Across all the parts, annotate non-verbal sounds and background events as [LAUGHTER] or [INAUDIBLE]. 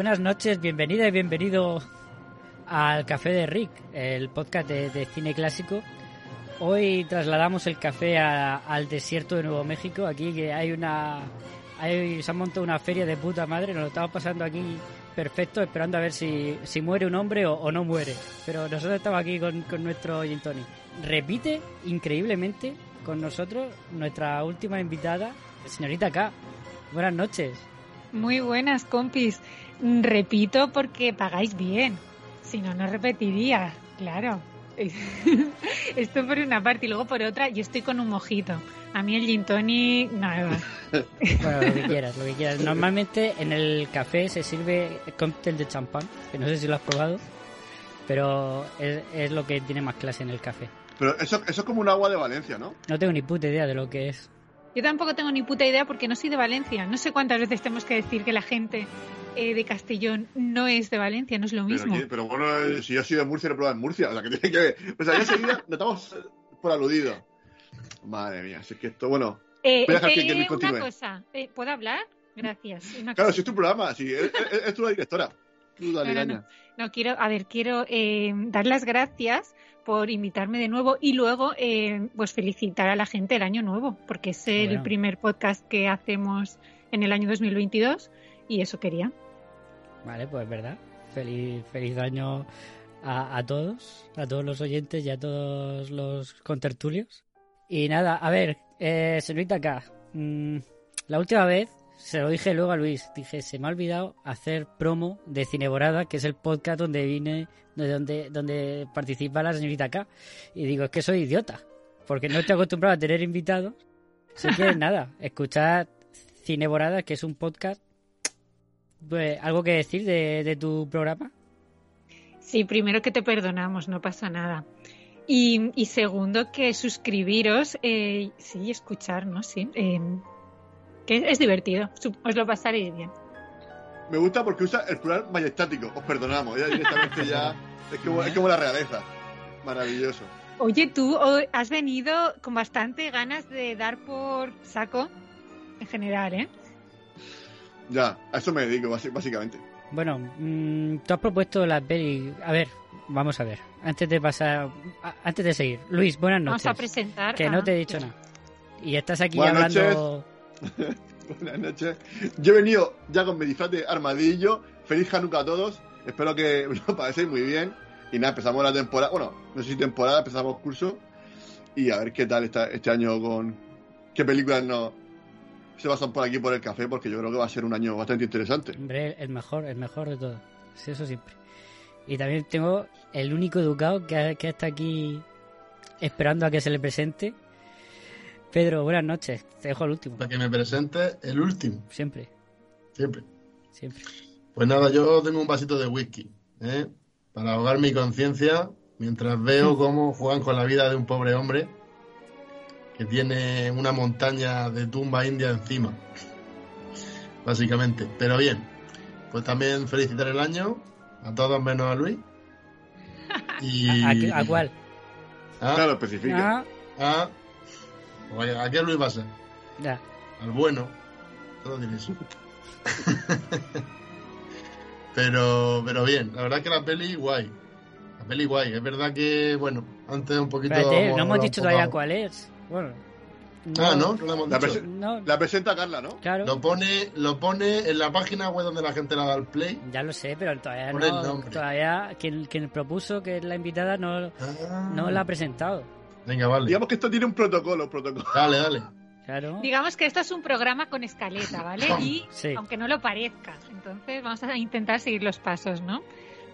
Buenas noches, bienvenida y bienvenido al Café de Rick, el podcast de, cine clásico. Hoy trasladamos el café a- al desierto de Nuevo México. Aquí que hay una, hay, se ha montado una feria de puta madre. Nos lo estamos pasando aquí perfecto, esperando a ver si, si muere un hombre o, no muere. Pero nosotros estamos aquí con, con nuestro gin tonic. Repite increíblemente con nosotros nuestra última invitada, señorita K. Buenas noches. Muy buenas, compis. Repito porque pagáis bien. Si no, no repetiría. Claro. [LAUGHS] Esto por una parte y luego por otra, yo estoy con un mojito. A mí el gin tonic, nada. [LAUGHS] Bueno, lo que quieras, lo que quieras. Normalmente en el café se sirve cóctel de champán, que no sé si lo has probado, pero es, es lo que tiene más clase en el café. Pero eso, eso es como un agua de Valencia, ¿no? No tengo ni puta idea de lo que es. Yo tampoco tengo ni puta idea porque no soy de Valencia. No sé cuántas veces tenemos que decir que la gente eh, de Castellón no es de Valencia, no es lo mismo. pero bueno, eh, si yo soy de Murcia, lo he probado en Murcia. O sea, que [LAUGHS] tiene que ver. O sea, ya enseguida nos estamos por aludido. Madre mía, si es que esto, bueno. Eh, Voy a dejar que- eh, que una continúe. cosa, eh, ¿puedo hablar? Gracias. Una Claro, cosa. si es tu programa, si es, es- es tú la directora. Tú dale, No, no, caña. No, quiero, a ver, quiero eh, dar las gracias por invitarme de nuevo y luego eh, pues felicitar a la gente el año nuevo, porque es el Bueno. primer podcast que hacemos en el año 2022 y eso quería. Vale, pues verdad. Feliz, feliz año a, a todos, a todos los oyentes y a todos los contertulios. Y nada, a ver, eh, señorita K, mm, la última vez se lo dije luego a Luis, dije, se me ha olvidado hacer promo de Cineborada, que es el podcast donde vine, de donde, donde participa la señorita K. Y digo, es que soy idiota, porque no estoy acostumbrado a tener invitados. Así que [LAUGHS] nada, escuchad Cineborada, que es un podcast pues, ¿Algo que decir de, de tu programa? Sí, primero que te perdonamos, no pasa nada. Y, y segundo que suscribiros, eh, sí, escucharnos, sí. eh, que es divertido, os lo pasaréis bien. Me gusta porque usa el plural majestático. Os perdonamos. Ya directamente ya. Es como, es como la realeza. Maravilloso. Oye, tú has venido con bastante ganas de dar por saco, en general, ¿eh? Ya, a eso me dedico, basi- básicamente. Bueno, mm, tú has propuesto la peli. A ver, vamos a ver. Antes de pasar. a- Antes de seguir. Luis, buenas Vamos noches. a presentar. Que no te he dicho nada. Y estás aquí Buenas hablando. [LAUGHS] Buenas noches. Yo he venido ya con mi disfraz de armadillo. Feliz Hanukkah a todos. Espero que [LAUGHS] lo paséis muy bien. Y nada, empezamos la temporada. Bueno, no sé si temporada, empezamos curso. Y a ver qué tal está este año con. ¿Qué películas no se basan por aquí por el café? Porque yo creo que va a ser un año bastante interesante. Hombre, el mejor, el mejor de todo. Sí, eso siempre. Y también tengo el único educado que, que está aquí esperando a que se le presente. Pedro, buenas noches. Te dejo el último. Para que me presente el último, Siempre, siempre. siempre. Pues nada, yo tengo un vasito de whisky, ¿eh? Para ahogar mi conciencia mientras veo [LAUGHS] cómo juegan con la vida de un pobre hombre que tiene una montaña de tumba india encima. Básicamente. Pero bien, pues también felicitar el año a todos menos a Luis. [LAUGHS] Y... ¿A, qué- a cuál? Ah, Claro, especifica. Ah, ah, Oye, ¿a qué Luis va a ser? ya. al bueno. Todo tiene eso. [LAUGHS] pero, pero bien, la verdad que la peli guay. La peli guay. Es verdad que, bueno, antes un poquito. Espérate, no hemos dicho todavía cuál es. Bueno. Ah, ¿no? No lo hemos La, dicho. prese- No, la presenta Carla, ¿no? claro. Lo pone, lo pone en la página web donde la gente la da al play. Ya lo sé, pero todavía Pon el no. nombre. Todavía quien, quien propuso que es la invitada no, Ah. no la ha presentado. Venga, vale. Digamos que esto tiene un protocolo, protocolo. Dale, dale. Claro. Digamos que esto es un programa con escaleta, ¿vale? [LAUGHS] Y Sí. aunque no lo parezca, entonces vamos a intentar seguir los pasos, ¿no?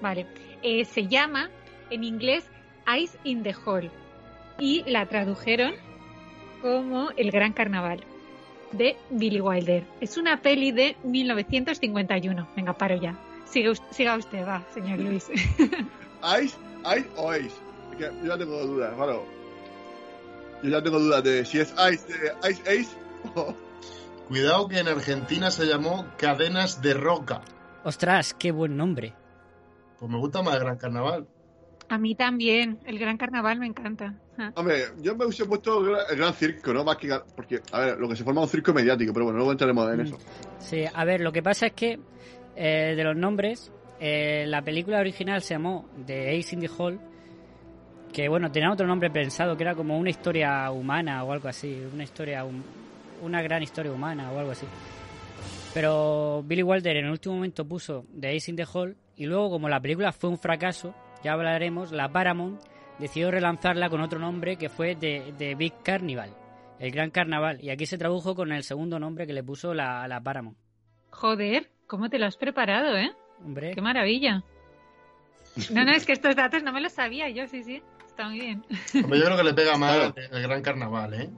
Vale. Eh, se llama En inglés, Ice in the Hole. Y la tradujeron como El Gran Carnaval de Billy Wilder. Es una peli de 1951. Venga, paro ya. Siga, us- siga usted, va, señor Luis. [LAUGHS] ¿Ice, Ice o Ace? Es que yo ya tengo dudas, claro. Yo ya tengo dudas de si es Ice de Ice Ace o... Cuidado que en Argentina se llamó Cadenas de Roca. Ostras, qué buen nombre. Pues me gusta más el Gran Carnaval. A mí también. El Gran Carnaval me encanta. Ah. Hombre, yo me hubiese puesto el gran, circo, ¿no? Más que... Porque, a ver, lo que se forma es un circo mediático, pero bueno, luego entraremos en Mm. eso. Sí, a ver, lo que pasa es que eh, de los nombres, eh, la película original se llamó The Ace in the Hole, que bueno, tenía otro nombre pensado, que era como una historia humana o algo así, una historia, una gran historia humana o algo así. Pero Billy Wilder en el último momento puso The Ace in the Hole y luego como la película fue un fracaso, ya hablaremos, la Paramount decidió relanzarla con otro nombre que fue The, The Big Carnival, el Gran Carnaval, y aquí se tradujo con el segundo nombre que le puso la, la Paramount. Joder, ¿cómo te lo has preparado, eh? Hombre, Qué maravilla. No, no, es que estos datos no me los sabía yo, sí, sí. Está muy bien. Hombre, yo creo que le pega más el, Gran Carnaval, ¿eh?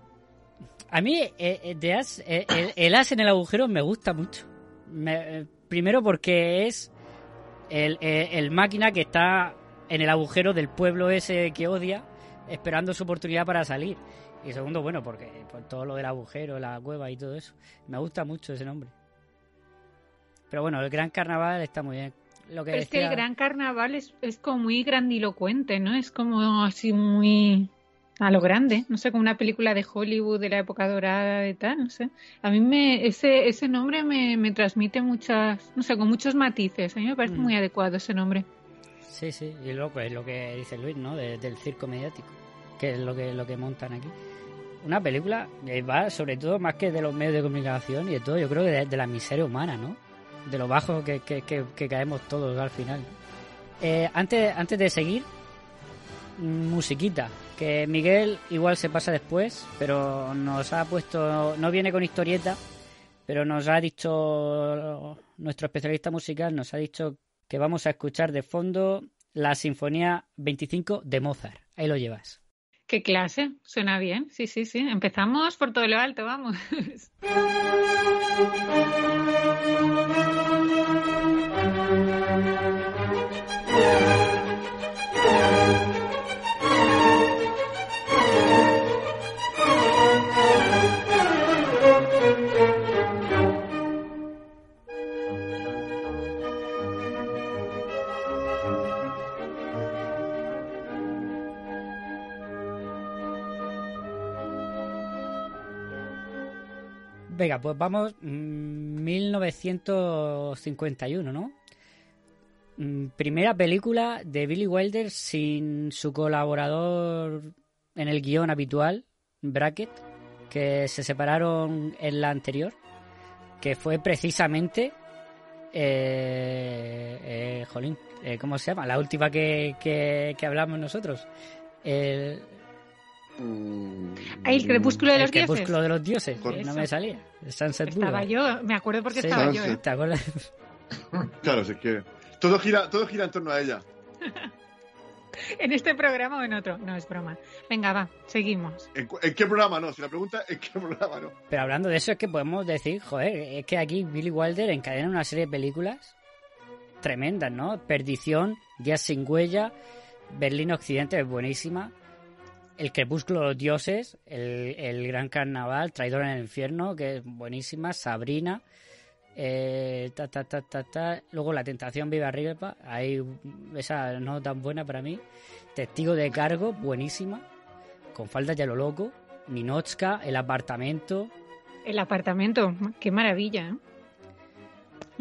A mí eh, eh, de as- eh, el, el as en el agujero me gusta mucho. Me- eh, primero porque es el, el máquina que está en el agujero del pueblo ese que odia, esperando su oportunidad para salir. Y segundo, bueno, porque por todo lo del agujero, la cueva y todo eso. Me gusta mucho ese nombre. Pero bueno, el Gran Carnaval está muy bien. Lo que Pero es que el Gran Carnaval es, es como muy grandilocuente, ¿no? Es como así muy a lo grande. No sé, como una película de Hollywood de la época dorada y tal, no sé. A mí me, ese, ese nombre me, me transmite muchas, no sé, con muchos matices. A mí me parece Mm. muy adecuado ese nombre. Sí, sí, y pues, es lo que dice Luis, ¿no? De- del circo mediático, que es lo que, lo que montan aquí. Una película que va sobre todo más que de los medios de comunicación y de todo, yo creo que de, la miseria humana, ¿no? De lo bajo que, que- que- que caemos todos al final. Eh, antes, antes de seguir, musiquita, que Miguel igual se pasa después, pero nos ha puesto, no viene con historieta, pero nos ha dicho nuestro especialista musical, nos ha dicho que vamos a escuchar de fondo la Sinfonía 25 de Mozart. Ahí lo llevas. ¿Qué clase? Suena bien. Sí, sí, sí. Empezamos por todo lo alto, vamos. [LAUGHS] Venga, pues vamos. mm, 1951, ¿no? Mm, Primera película de Billy Wilder sin su colaborador en el guion habitual, Brackett, que se separaron en la anterior, que fue precisamente. Eh, eh, jolín, eh, ¿cómo se llama? La última que, que, que hablamos nosotros. El, Ahí, el crepúsculo de el los dioses. crepúsculo de los dioses, que no me salía. El Sunset Estaba Boulevard. yo, me acuerdo porque Sí, estaba yo. ¿eh? ¿Te acuerdas? [LAUGHS] Claro, si es que todo gira, todo gira en torno a ella. [LAUGHS] ¿En este programa o en otro? No, es broma. Venga, va, seguimos. ¿En, en qué programa no? Si la pregunta es ¿en qué programa no? Pero hablando de eso, es que podemos decir, joder, es que aquí Billy Wilder encadena una serie de películas tremendas, ¿no? Perdición, Días sin huella, Berlín Occidente es buenísima, El crepúsculo de los dioses, el, el Gran Carnaval, Traidor en el infierno, que es buenísima, Sabrina, eh, ta, ta, ta, ta, ta. luego La tentación vive arriba, ahí esa no tan buena para mí, Testigo de cargo, buenísima, con falda ya lo loco, Ninochka, El apartamento, El apartamento, qué maravilla. ¿eh?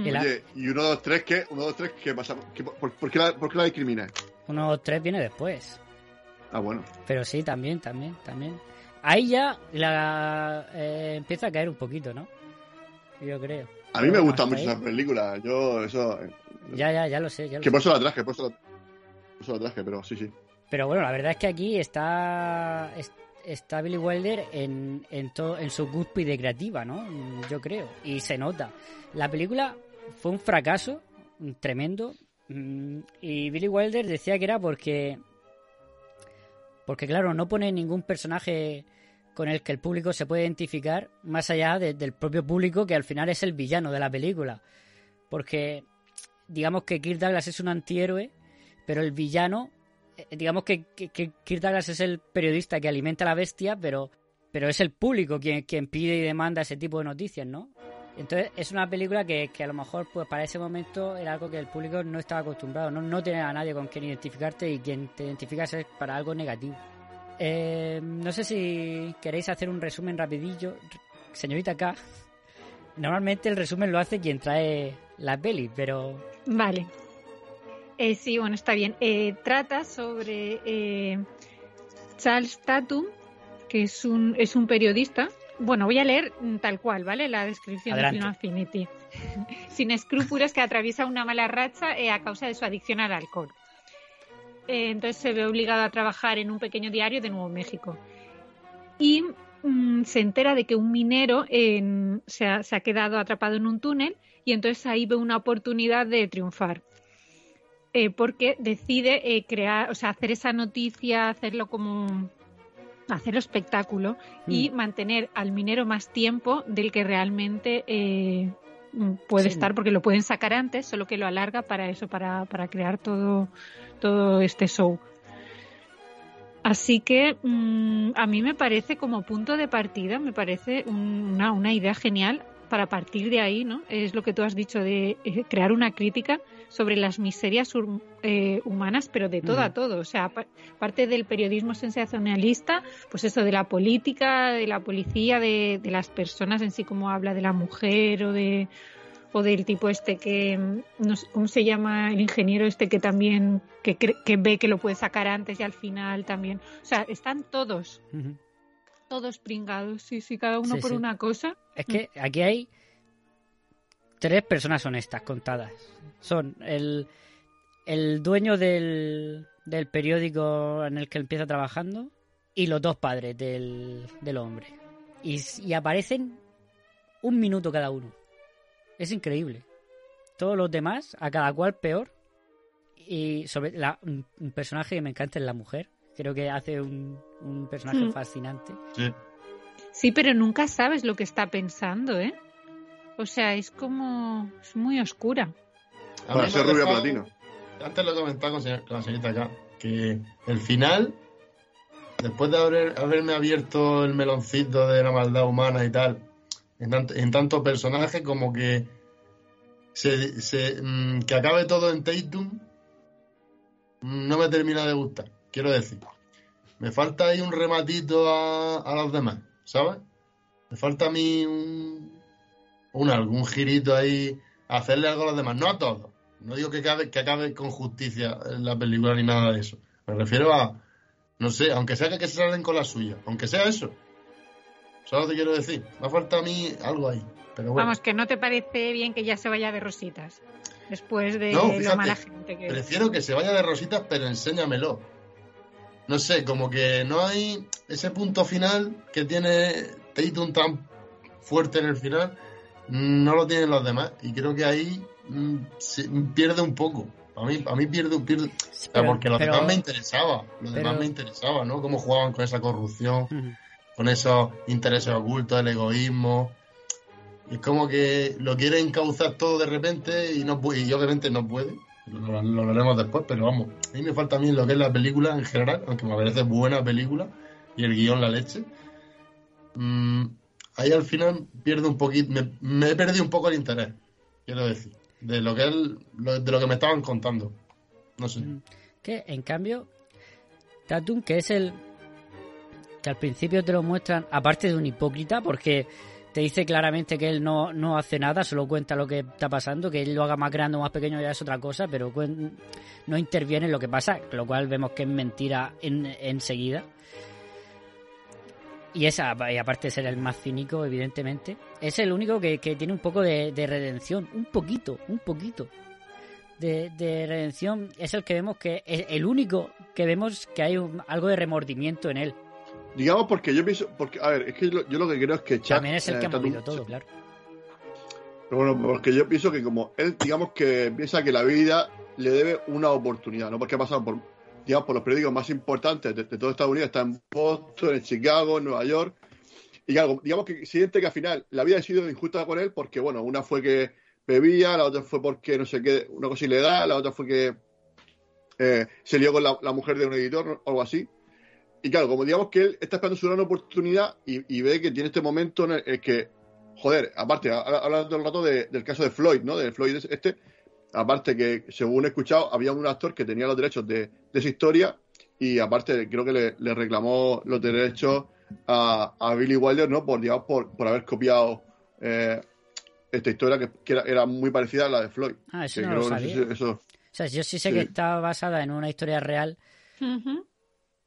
El a- Oye, y uno, dos, tres, ¿qué? Uno, dos, tres, ¿qué pasa? ¿Qué- por, por qué la, por qué la discriminas? Uno, dos, tres viene después. Ah, bueno. Pero sí, también, también, también. Ahí ya la, eh, empieza a caer un poquito, ¿no? Yo creo. A mí me gustan mucho ahí- esas películas. Yo, eso. eh, Ya, ya, ya lo sé. Ya lo Que sé. por eso la traje, por eso la, por eso la traje, pero sí, sí. Pero bueno, la verdad es que aquí está es- está Billy Wilder en, en, todo, en su cúspide creativa, ¿no? Yo creo. Y se nota. La película fue un fracaso mm, tremendo. mm, Y Billy Wilder decía que era porque Porque claro, no pone ningún personaje con el que el público se puede identificar más allá de- del propio público que al final es el villano de la película. Porque digamos que Kirk Douglas es un antihéroe, pero el villano, eh, digamos que Kirk Douglas es el periodista que alimenta a la bestia, pero, pero es el público quien, quien pide y demanda ese tipo de noticias, ¿no? Entonces es una película que, que a lo mejor pues para ese momento era algo que el público no estaba acostumbrado, no, no a nadie con quien identificarte y quien te identificas es para algo negativo. Eh, no sé si queréis hacer un resumen rapidillo. Señorita K, normalmente el resumen lo hace quien trae la peli, pero Vale. Eh, sí, bueno, está bien. Eh, trata sobre eh, Charles Tatum, que es un, es un periodista. Bueno, voy a leer mm, tal cual, ¿vale? La descripción Adelante. de Film Affinity. [LAUGHS] Sin escrúpulos que atraviesa una mala racha eh, a causa de su adicción al alcohol. Eh, entonces se ve obligado a trabajar en un pequeño diario de Nuevo México. Y mm, se entera de que un minero en- se, ha, se ha quedado atrapado en un túnel y entonces ahí ve una oportunidad de triunfar. Eh, porque decide eh, crear, o sea, hacer esa noticia, hacerlo como hacerlo espectáculo y mantener al minero más tiempo del que realmente eh, mm, puede Sí. estar, porque lo pueden sacar antes, solo que lo alarga para eso, para, para crear todo, todo este show. Así que mm, a mí me parece como punto de partida, me parece un- una, una idea genial para partir de ahí, ¿no? Es lo que tú has dicho de eh, crear una crítica sobre las miserias eh, humanas, pero de todo a todo. O sea, pa- parte del periodismo sensacionalista, pues eso de la política, de la policía, de, de las personas en sí, como habla de la mujer o de o del tipo este que mm, no sé, cómo se llama el ingeniero este que también que, ve que lo puede sacar antes y al final también o sea están todos. Todos pringados sí sí cada uno Sí, por sí. una cosa. Es que aquí hay tres personas honestas contadas. Son el, el dueño del, del periódico en el que empieza trabajando y los dos padres del, del hombre. Y, y aparecen un minuto cada uno. Es increíble. Todos los demás, a cada cual peor. Y sobre la, un, un personaje que me encanta es la mujer. Creo que hace un, un personaje Hmm. fascinante. Sí. sí pero nunca sabes lo que está pensando eh o sea es como es muy oscura A Para ser rubia platino. Antes lo he comentado con, señor- con la señorita acá, que el final, después de haber, haberme abierto el meloncito de la maldad humana y tal, en tanto, en tanto personaje como que se, se, mm, que acabe todo en Tatum, no me termina de gustar, quiero decir. Me falta ahí un rematito a, a los demás, ¿sabes? Me falta a mí un, un algún girito ahí, hacerle algo a los demás, no a todos. No digo que acabe, que acabe con justicia en la película ni nada de eso. Me refiero a, no sé, aunque sea que, que se salen con la suya, aunque sea eso. ¿Sabes lo que quiero decir? Me falta a mí algo ahí. Pero bueno, vamos que no te parece bien que ya se vaya de rositas después de No, lo fíjate, mala gente que prefiero que se vaya de rositas, pero enséñamelo. No sé, como que no hay ese punto final que tiene Tatum tan fuerte en el final, no lo tienen los demás. Y creo que ahí mm, se- pierde un poco. A mí, a mí pierde, pierde Pero- porque los pero- demás me interesaba. Los demás me interesaba, ¿no? Cómo jugaban con esa corrupción, con esos intereses ocultos, el egoísmo. Es como que lo quiere encauzar todo de repente y no y obviamente no puede. Lo, lo hablaremos después, pero vamos. A mí me falta a mí lo que es la película en general, aunque me parece buena película y el guion la leche. Mm, ahí al final pierdo un poquito, me, he perdido un poco el interés, quiero decir, de lo que es, lo- de lo que me estaban contando. No sé. Que en cambio, Tatum, que es el que al principio te lo muestran, aparte de un hipócrita, porque te dice claramente que él no, no hace nada, solo cuenta lo que está pasando, que él lo haga más grande o más pequeño ya es otra cosa, pero no interviene en lo que pasa, lo cual vemos que es mentira en, enseguida. Y esa, y aparte de ser el más cínico, evidentemente, es el único que, que tiene un poco de, de redención, un poquito, un poquito de, de redención. Es el que vemos que es el único que vemos que hay un- algo de remordimiento en él. Digamos porque yo pienso, porque, a ver, es que yo, yo lo que creo es que Chuck, También es el eh, que ha movido todo, claro. Pero bueno, porque yo pienso que como él, digamos que piensa que la vida le debe una oportunidad, ¿no? Porque ha pasado por digamos, por los periódicos más importantes de, todo Estados Unidos, está en Boston, en Chicago, en Nueva York. Y claro, digamos que siente que al final la vida ha sido injusta con él porque, bueno, una fue que bebía, la otra fue porque no sé qué, una cosa ilegal, la otra fue que eh, se lió con la, mujer de un editor o algo así. Y claro, como digamos que él está esperando su gran oportunidad y, ve que tiene este momento en el, que, joder, aparte, habla- hablando todo el rato de- del caso de Floyd, ¿no? De Floyd este, aparte que, según he escuchado, había un actor que tenía los derechos de, de esa historia y aparte creo que le, le reclamó los derechos a, a Billy Wilder, ¿no? Por, digamos, por, por haber copiado eh, esta historia que, que era, era muy parecida a la de Floyd. Ah, eso Que no lo creo- sabía. sé si eso- O sea, yo sí sé Sí. que está basada en una historia real,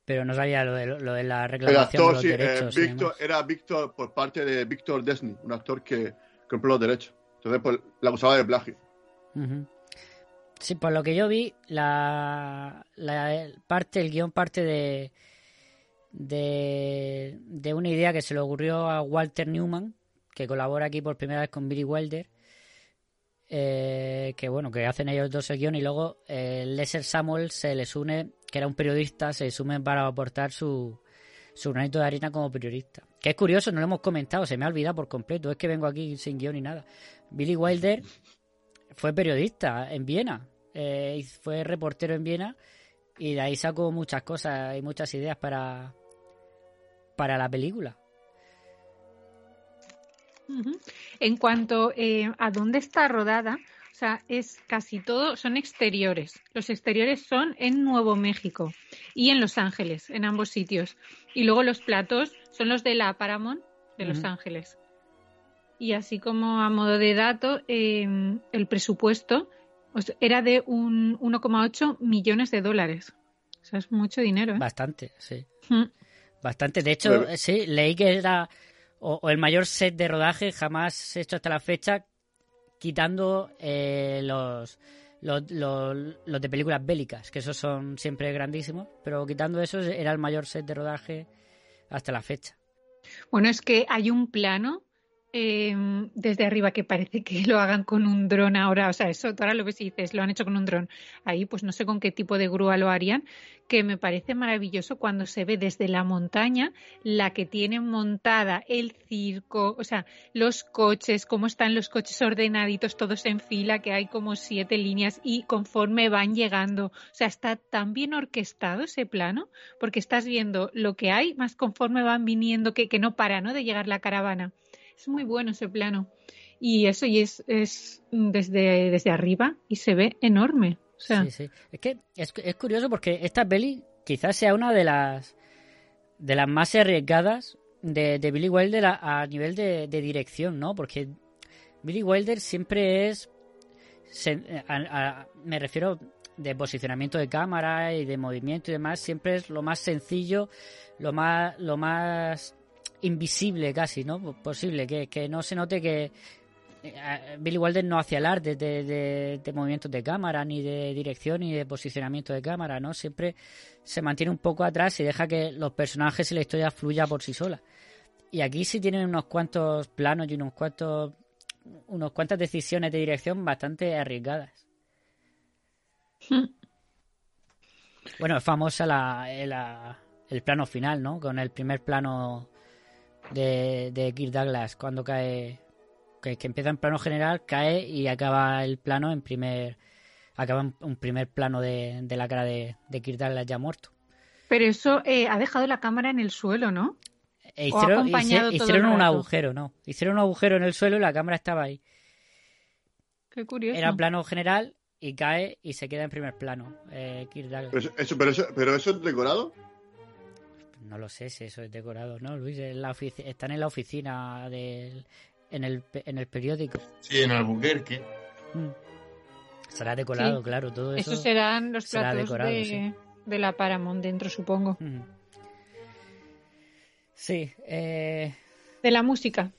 pero no sabía lo de, lo de la El reclamación actor, de los sí, eh, derechos. Víctor, demás. era Víctor por parte de Víctor Desney, un actor que compró los derechos. Entonces, pues, la acusaba de plagio. Sí, por lo que yo vi, la, parte, el guion parte de, de, una idea que se le ocurrió a Walter Newman, que colabora aquí por primera vez con Billy Wilder, eh, que bueno, que hacen ellos dos el guion y luego eh, Lesser Samuel se les une, que era un periodista, se une para aportar su, su granito de arena como periodista. Que es curioso, no lo hemos comentado, se me ha olvidado por completo, es que vengo aquí sin guion ni nada. Billy Wilder fue periodista en Viena, eh, fue reportero en Viena y de ahí sacó muchas cosas y muchas ideas para, para la película. En cuanto eh, a dónde está rodada, o sea, es casi todo, son exteriores. Los exteriores son en Nuevo México y en Los Ángeles, en ambos sitios. Y luego los platos son los de la Paramount de Los. Ángeles. Y así como a modo de dato, eh, el presupuesto o sea, era de un 1,8 millones de dólares. O sea, es mucho dinero, ¿eh? Bastante, sí. Mm. Bastante. De hecho, sí, leí que era o, o el mayor set de rodaje jamás hecho hasta la fecha, quitando eh, los, los, los- los de películas bélicas, que esos son siempre grandísimos, pero quitando esos era el mayor set de rodaje hasta la fecha. Bueno, es que hay un plano eh, desde arriba que parece que lo hagan con un dron ahora. O sea, eso ahora lo ves y dices, lo han hecho con un dron. Ahí, pues no sé con qué tipo de grúa lo harían, que me parece maravilloso cuando se ve desde la montaña la que tienen montada el circo, o sea, los coches, cómo están los coches ordenaditos, todos en fila, que hay como siete líneas y conforme van llegando. O sea, está tan bien orquestado ese plano, porque estás viendo lo que hay, más conforme van viniendo, que, que no para, ¿no? De llegar la caravana. Es muy bueno ese plano. Y eso, y es, es desde, desde arriba y se ve enorme. O sea, Sí, sí. Es que es, es curioso porque esta peli quizás sea una de las de las más arriesgadas de, de Billy Wilder a, nivel de, dirección, ¿no? Porque Billy Wilder siempre es se- me refiero de posicionamiento de cámara y de movimiento y demás, siempre es lo más sencillo, lo más lo más invisible casi, ¿no? Posible que, que no se note que eh, Billy Wilder no hacía alarde de, de, de movimientos de cámara, ni de dirección, ni de posicionamiento de cámara, ¿no? Siempre se mantiene un poco atrás y deja que los personajes y la historia fluya por sí sola. Y aquí sí tienen unos cuantos planos y unos cuantos unos cuantas decisiones de dirección bastante arriesgadas. Bueno, es famosa la, la- el plano final, ¿no? Con el primer plano de, de Kirk Douglas cuando cae, que, que empieza en plano general, cae y acaba el plano en primer, acaba en un primer plano de, de la cara de, de Kirk Douglas ya muerto. pero eso eh, ha dejado la cámara en el suelo, ¿no? E O ha hicieron acompañado hice- todo hicieron el un agujero, ¿no? Hicieron un agujero en el suelo y la cámara estaba ahí. Qué curioso. Era plano general y cae y se queda en primer plano. Eh, Kirk Douglas. Pero eso, eso- pero, eso, pero eso es decorado. No lo sé si eso es decorado, ¿no, Luis? En la están en la oficina del, en, el, en el periódico. Sí, en Albuquerque. Mm. Será decorado, Sí. claro, todo eso. Esos serán los será platos decorado, de, sí. de la Paramount dentro, supongo. Ujú. Sí, eh... De la música.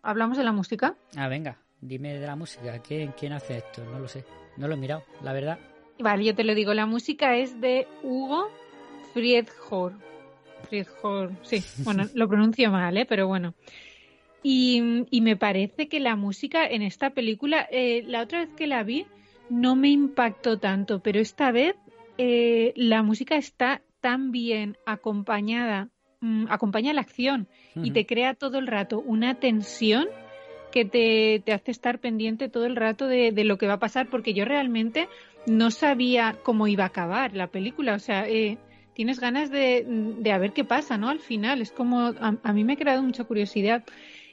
¿Hablamos de la música? Ah, venga, dime de la música. ¿Quién, ¿Quién hace esto? No lo sé. No lo he mirado, la verdad. Vale, yo te lo digo. La música es de Hugo Friedhor. Friedhor, sí. Bueno, lo pronuncio mal, ¿eh? Pero bueno. Y, y me parece que la música en esta película, eh, la otra vez que la vi, no me impactó tanto, pero esta vez eh, la música está tan bien acompañada, mm, acompaña la acción y te crea todo el rato una tensión que te, te hace estar pendiente todo el rato de, de lo que va a pasar, porque yo realmente no sabía cómo iba a acabar la película. O sea, eh, tienes ganas de, de a ver qué pasa, ¿no? Al final, es como, a, a mí me ha creado mucha curiosidad.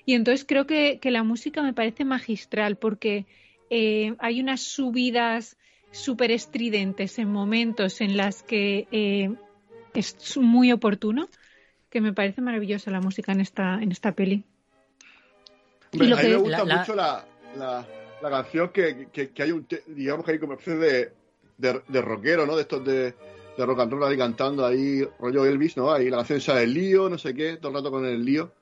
Y entonces creo que, que la música me parece magistral, porque eh, hay unas subidas súper estridentes en momentos en las que eh, es muy oportuno, que me parece maravillosa la música en esta, en esta peli. Hombre, Y lo a mí me gusta la- la- mucho la, la, la canción que, que, que hay un, te- digamos que hay como especie de, de, de rockero, ¿no? De estos de, de rock and roll ahí cantando ahí, rollo Elvis, ¿no? Ahí la canción esa del lío, no sé qué, todo el rato con el lío.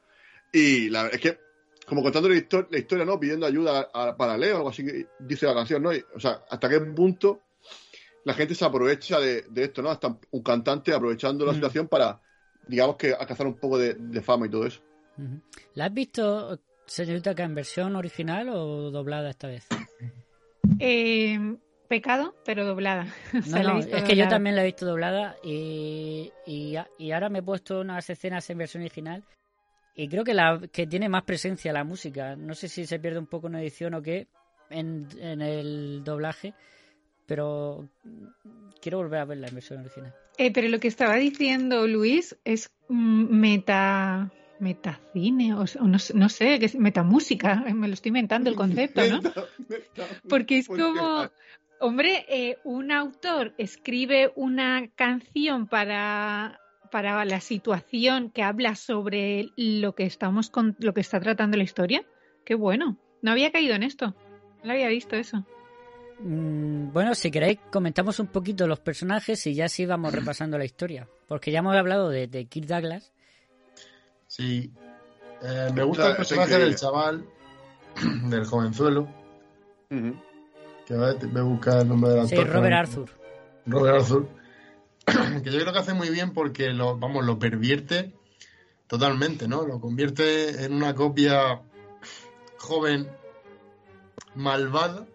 Y la, es que, como contando la, histo- la historia, ¿no? Pidiendo ayuda a, para Leo, algo así que dice la canción, ¿no? Y, o sea, hasta qué punto la gente se aprovecha de, de esto, ¿no? Hasta un cantante aprovechando la Mm. situación para, digamos que, alcanzar un poco de, de fama y todo eso. ¿La has visto, señorita, que en versión original o doblada esta vez? Eh, pecado, pero doblada. [LAUGHS] O sea, No, la he no, visto es que yo también la he visto doblada y, y, ahora me he puesto unas escenas en versión original y creo que la que tiene más presencia la música. No sé si se pierde un poco en edición o qué en, en el doblaje, pero quiero volver a verla en versión original. Eh, pero lo que estaba diciendo Luis es meta metacine o, o no, sé- no sé, que es metamúsica, eh, me lo estoy inventando el concepto, ¿no? [LAUGHS] Porque es como, hombre, eh, un autor escribe una canción para, para la situación que habla sobre lo que estamos con, lo que está tratando la historia. Qué bueno. No había caído en esto. No lo había visto eso. Mm, Bueno, si queréis, comentamos un poquito los personajes y ya sí vamos repasando la historia. Porque ya hemos hablado de, de Kirk Douglas. Sí. Eh, me gusta el personaje del chaval, del jovenzuelo. Que voy a buscar el nombre del Sí, actor. Robert Arthur. Robert Arthur. [CLEARS THROAT] que yo creo que hace muy bien porque lo, vamos, lo pervierte totalmente, ¿no? Lo convierte en una copia joven malvada.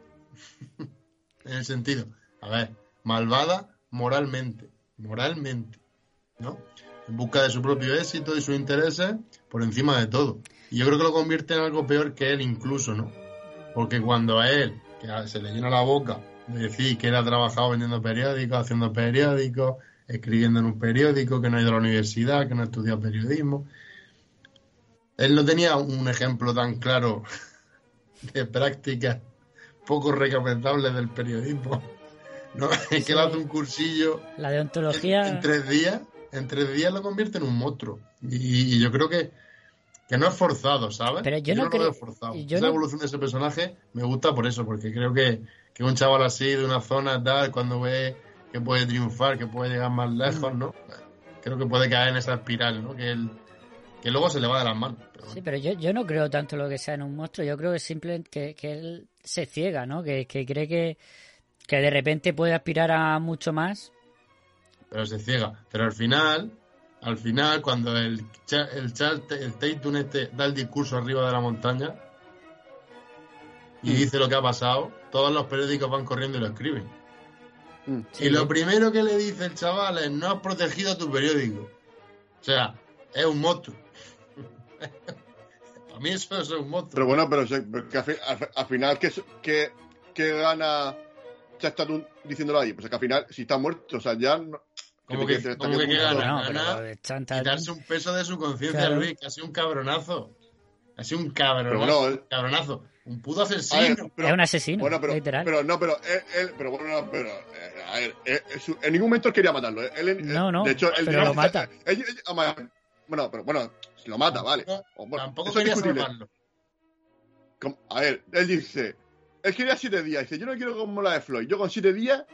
[LAUGHS] en el sentido, a ver, malvada moralmente. Moralmente, ¿no? En busca de su propio éxito y sus intereses por encima de todo. Y yo creo que lo convierte en algo peor que él incluso, ¿no? Porque cuando a él, que se le llena la boca de decir que él ha trabajado vendiendo periódicos, haciendo periódicos, escribiendo en un periódico, que no ha ido a la universidad, que no ha estudiado periodismo, él no tenía un ejemplo tan claro [LAUGHS] de prácticas poco recomendables del periodismo. ¿no? Es que él hace un cursillo La deontología. en tres días, en tres días lo convierte en un monstruo. Y, y yo creo que, que no es forzado, ¿sabes? Pero yo no lo creo- veo forzado. yo Esa no- evolución de ese personaje me gusta por eso, porque creo que, que un chaval así de una zona tal, cuando ve que puede triunfar, que puede llegar más lejos, Mm. ¿no? Creo que puede caer en esa espiral, ¿no? Que él, que luego se le va de las manos. Pero Sí, pero yo, yo no creo tanto lo que sea en un monstruo. Yo creo que simplemente que, que él se ciega, ¿no? Que, que cree que, que de repente puede aspirar a mucho más. pero se ciega. Pero al final, al final, cuando el, el, el Tatum este da el discurso arriba de la montaña y dice lo que ha pasado, todos los periódicos van corriendo y lo escriben. Y lo primero que le dice el chaval es, no has protegido tu periódico. O sea, es un monstruo. [LAUGHS] Para mí eso es un monstruo. Pero bueno, pero, que al, fi- al fi- al final, ¿qué, qué, qué gana Chastarun diciéndolo ahí? Pues que al final, si está muerto, o sea, ya no. ¿Cómo te- que, que qué gana? No, Gana quitarse un peso de su conciencia, Claro. Luis, que ha sido un cabronazo. Ha sido un cabronazo. Pero bueno, cabronazo. Un puto ver, asesino. pero- es un asesino, Bueno, pero, literal. pero no, pero él, él- pero bueno, no, pero eh, a ver, eh, eh, su- en ningún momento él quería matarlo. Él, él- No, no, de hecho, él pero lo mata. él- él- ama- bueno, pero bueno, si lo mata, vale. O, bueno, Tampoco quería salvarlo. Como- A ver, él dice, él quería siete días. Dice, yo no quiero como la de Floyd. Yo con siete días,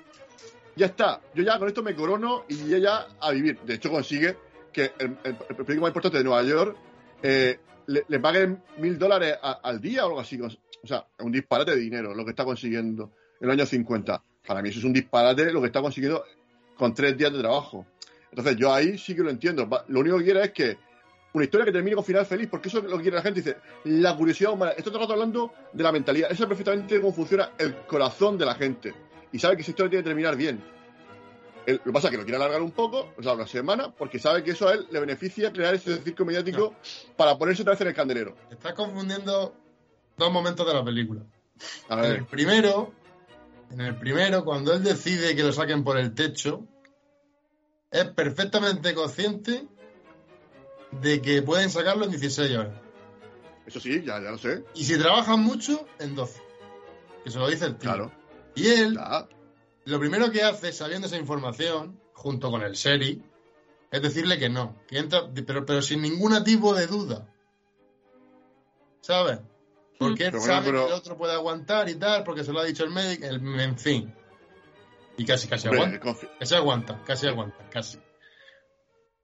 ya está. Yo ya con esto me corono y ya a vivir. De hecho, consigue que el, periódico más importante de Nueva York eh, le, le paguen mil dólares al día o algo así. O sea, es un disparate de dinero lo que está consiguiendo en los años 50. Para mí eso es un disparate lo que está consiguiendo con tres días de trabajo. Entonces yo ahí sí que lo entiendo. Lo único que quiere es que una historia que termine con final feliz, porque eso es lo que quiere la gente. Dice, la curiosidad humana. Esto rato hablando de la mentalidad. Eso es perfectamente cómo funciona el corazón de la gente. Y sabe que esa historia tiene que terminar bien. él- lo que pasa es que lo quiere alargar un poco, o sea, una semana, porque sabe que eso a él le beneficia crear ese circo mediático para ponerse otra vez en el candelero. Estás confundiendo dos momentos de la película. A En el primero, en el primero, cuando él decide que lo saquen por el techo, es perfectamente consciente de que pueden sacarlo en 16 horas. eso sí, ya, ya lo sé. Y si trabajan mucho, en 12. Que se lo dice el tío. Claro. Y él, lo primero que hace, sabiendo esa información, junto con el Seri, es decirle que no. Que entra, pero, pero sin ningún tipo de duda. ¿Sabes? Porque él Pero bueno, sabe pero- que el otro puede aguantar y tal, porque se lo ha dicho el médico, el- en fin. Y casi, casi Hombre, aguanta. confi- Casi aguanta, casi aguanta, casi.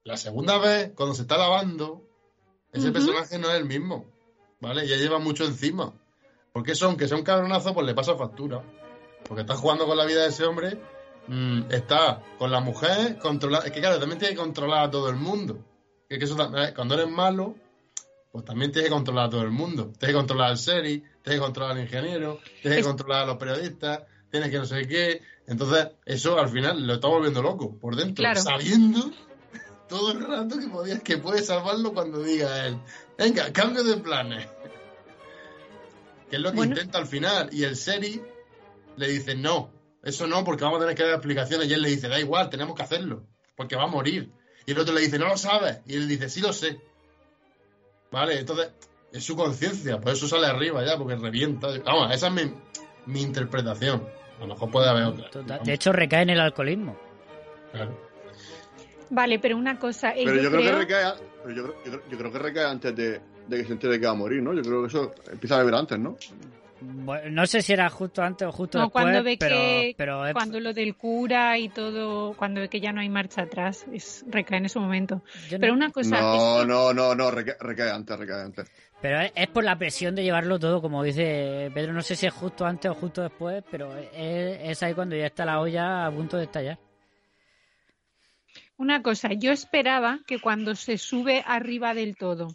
La segunda vez, cuando se está lavando, ese personaje no es el mismo. ¿Vale? Ya lleva mucho encima. Porque eso, aunque sea un cabronazo, pues le pasa factura. Porque está jugando con la vida de ese hombre, mm, está con la mujer, controla... Es que claro, también tiene que controlar a todo el mundo. Que, que eso, tam- eh, cuando eres malo, pues también tienes que controlar a todo el mundo. Tienes que controlar al Seri, tienes que controlar al ingeniero, tienes que controlar a los periodistas, tienes que no sé qué. Entonces, eso al final lo está volviendo loco por dentro, Claro. sabiendo [LAUGHS] todo el rato que podías, que puede salvarlo cuando diga él. Venga, cambio de planes. [LAUGHS] Que es lo que Bueno. intenta al final. Y el Seri le dice, no, eso no, porque vamos a tener que dar explicaciones. Y él le dice, da igual, tenemos que hacerlo, porque va a morir. Y el otro le dice, no lo sabes. Y él dice, sí lo sé. Vale, entonces es su conciencia, por eso sale arriba ya, porque revienta. Vamos, esa es mi, mi interpretación. A lo mejor puede haber otra. Total- De hecho, recae en el alcoholismo. Claro. Vale, pero una cosa. Pero yo, creo, creo- que recae, pero yo, creo- yo creo- yo creo que recae antes de, de que se entere que va a morir, ¿no? Yo creo que eso empieza a beber antes, ¿no? Bueno, no sé si era justo antes o justo No, después, cuando ve pero, que pero es- cuando lo del cura y todo, cuando ve que ya no hay marcha atrás, es, recae en ese momento. yo no- Pero una cosa, No, es- no, no, no, recae, recae antes, recae antes. pero es, por la presión de llevarlo todo, como dice Pedro, no sé si es justo antes o justo después, pero es, es ahí cuando ya está la olla a punto de estallar. una cosa, yo esperaba que cuando se sube arriba del todo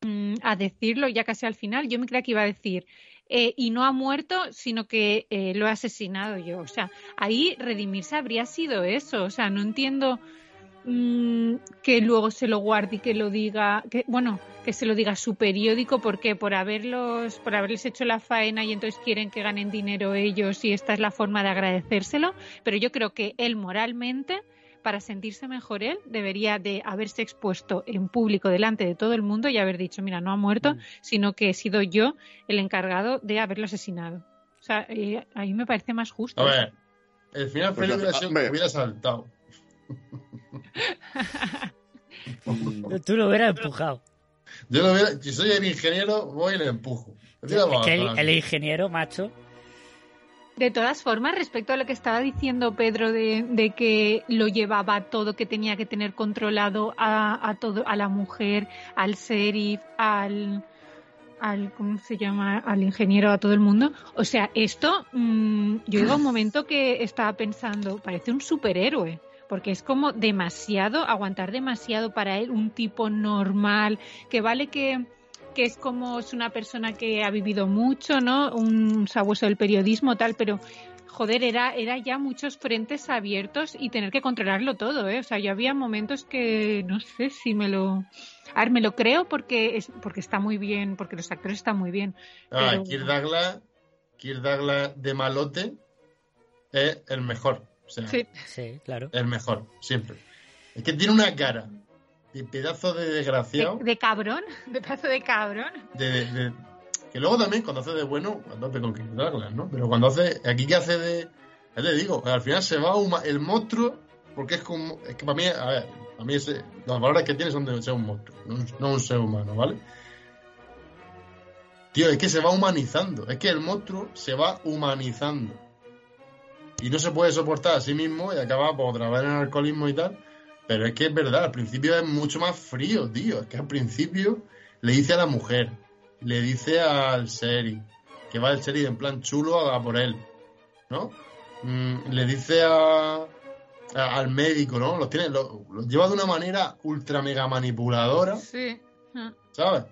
mm, a decirlo, ya casi al final, yo me creía que iba a decir, eh, y no ha muerto, sino que eh, lo he asesinado yo. O sea, ahí redimirse habría sido eso. O sea, no entiendo mm, que luego se lo guarde y que lo diga, que bueno, que se lo diga su periódico, porque por haberlos, por haberles hecho la faena y entonces quieren que ganen dinero ellos y esta es la forma de agradecérselo. Pero yo creo que él moralmente para sentirse mejor él, debería de haberse expuesto en público delante de todo el mundo y haber dicho, mira, no ha muerto, sino que he sido yo el encargado de haberlo asesinado. O sea, eh, a mí me parece más justo. A ver, el final Pues feliz ya- hubiera hubiera saltado. [LAUGHS] Tú lo hubieras empujado. Yo lo hubiera, si soy el ingeniero, voy y le empujo. Es que el ingeniero, macho, De todas formas, respecto a lo que estaba diciendo Pedro de, de que lo llevaba todo, que tenía que tener controlado a, todo, a la mujer, al sheriff, al, al ¿cómo se llama? al ingeniero, a todo el mundo. O sea, esto mm, yo llega un momento que estaba pensando, parece un superhéroe. Porque es como demasiado, aguantar demasiado para él, un tipo normal, que vale que, que es como es una persona que ha vivido mucho, ¿no? Un sabueso del periodismo, tal, pero joder, era, era ya muchos frentes abiertos y tener que controlarlo todo, ¿eh? O sea, yo había momentos que no sé si me lo. A ver, me lo creo porque, es, porque está muy bien, porque los actores están muy bien. Ah, pero- Kirk Douglas, Kirk Douglas de malote es el mejor. O sea, Sí. sí, claro. el mejor, siempre. Es que tiene una cara de pedazo de desgraciado. De, de cabrón, [LAUGHS] de pedazo de cabrón. de, de- de- que luego también cuando hace de bueno, cuando hace con Kirk Douglas, ¿no? Pero cuando hace, aquí que hace de, ya te digo, al final se va huma- el monstruo, porque es como, es que para mí, a ver, para mí ese, los valores que tiene son de ser un monstruo, no, un- no un ser humano, ¿vale? Tío, es que se va humanizando, es que el monstruo se va humanizando. Y no se puede soportar a sí mismo y acaba por otra vez en el alcoholismo y tal. Pero es que es verdad, al principio es mucho más frío, tío. Es que al principio le dice a la mujer, le dice al Seri, que va el Seri en plan chulo a por él, ¿no? Mm, le dice a, a- al médico, ¿no? Los tiene, los, los lleva de una manera ultra mega manipuladora, Sí. ¿sabes?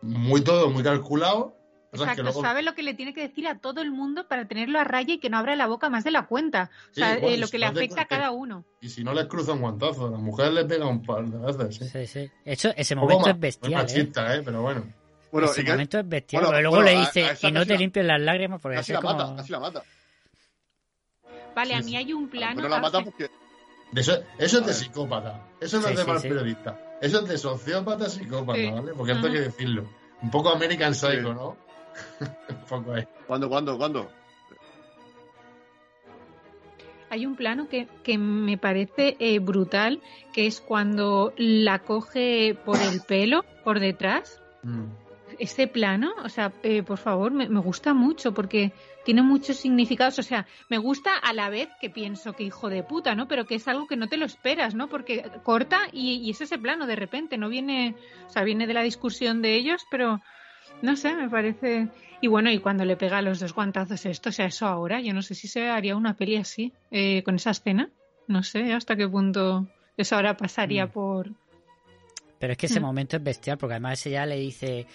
Muy todo, muy calculado, Exacto, luego- sabe lo que le tiene que decir a todo el mundo para tenerlo a raya y que no abra la boca más de la cuenta. O sea, Sí, bueno, eh, lo si que le afecta a cada uno. Y si no les cruza un guantazo, a la mujer le pega un par de veces. ¿sí? Sí, sí. Eso, ese momento es bestial, muy ¿eh? machista, ¿eh? Pero bueno. Bueno, ese momento es bestial. bueno, pero luego bueno, le a- dice, a y no te la- limpies las lágrimas porque casi así la es como... mata, casi la mata. Vale, a mí sí. hay un plano. Pero la mata porque. De eso, eso es de psicópata. Eso no Sí, es de sí, mal sí. periodista. Eso es de sociópata psicópata, Sí. ¿vale? Porque esto hay que decirlo. Un poco American. Psycho, ¿no? [LAUGHS] Un poco ahí. ¿Cuándo, cuándo, cuándo? Hay un plano que, que me parece eh, brutal, que es cuando la coge por el pelo, por detrás. Mm. Ese plano, o sea, eh, por favor, me, me gusta mucho porque tiene muchos significados. O sea, me gusta a la vez que pienso que hijo de puta, ¿no? Pero que es algo que no te lo esperas, ¿no? Porque corta y, y es ese plano de repente, no viene, o sea, viene de la discusión de ellos, pero no sé, me parece. Y bueno, y cuando le pega los dos guantazos esto, o sea, eso ahora, yo no sé si se haría una peli así, eh, con esa escena. No sé hasta qué punto eso ahora pasaría Mm. por. Pero es que ese Mm. momento es bestial, porque además ella le dice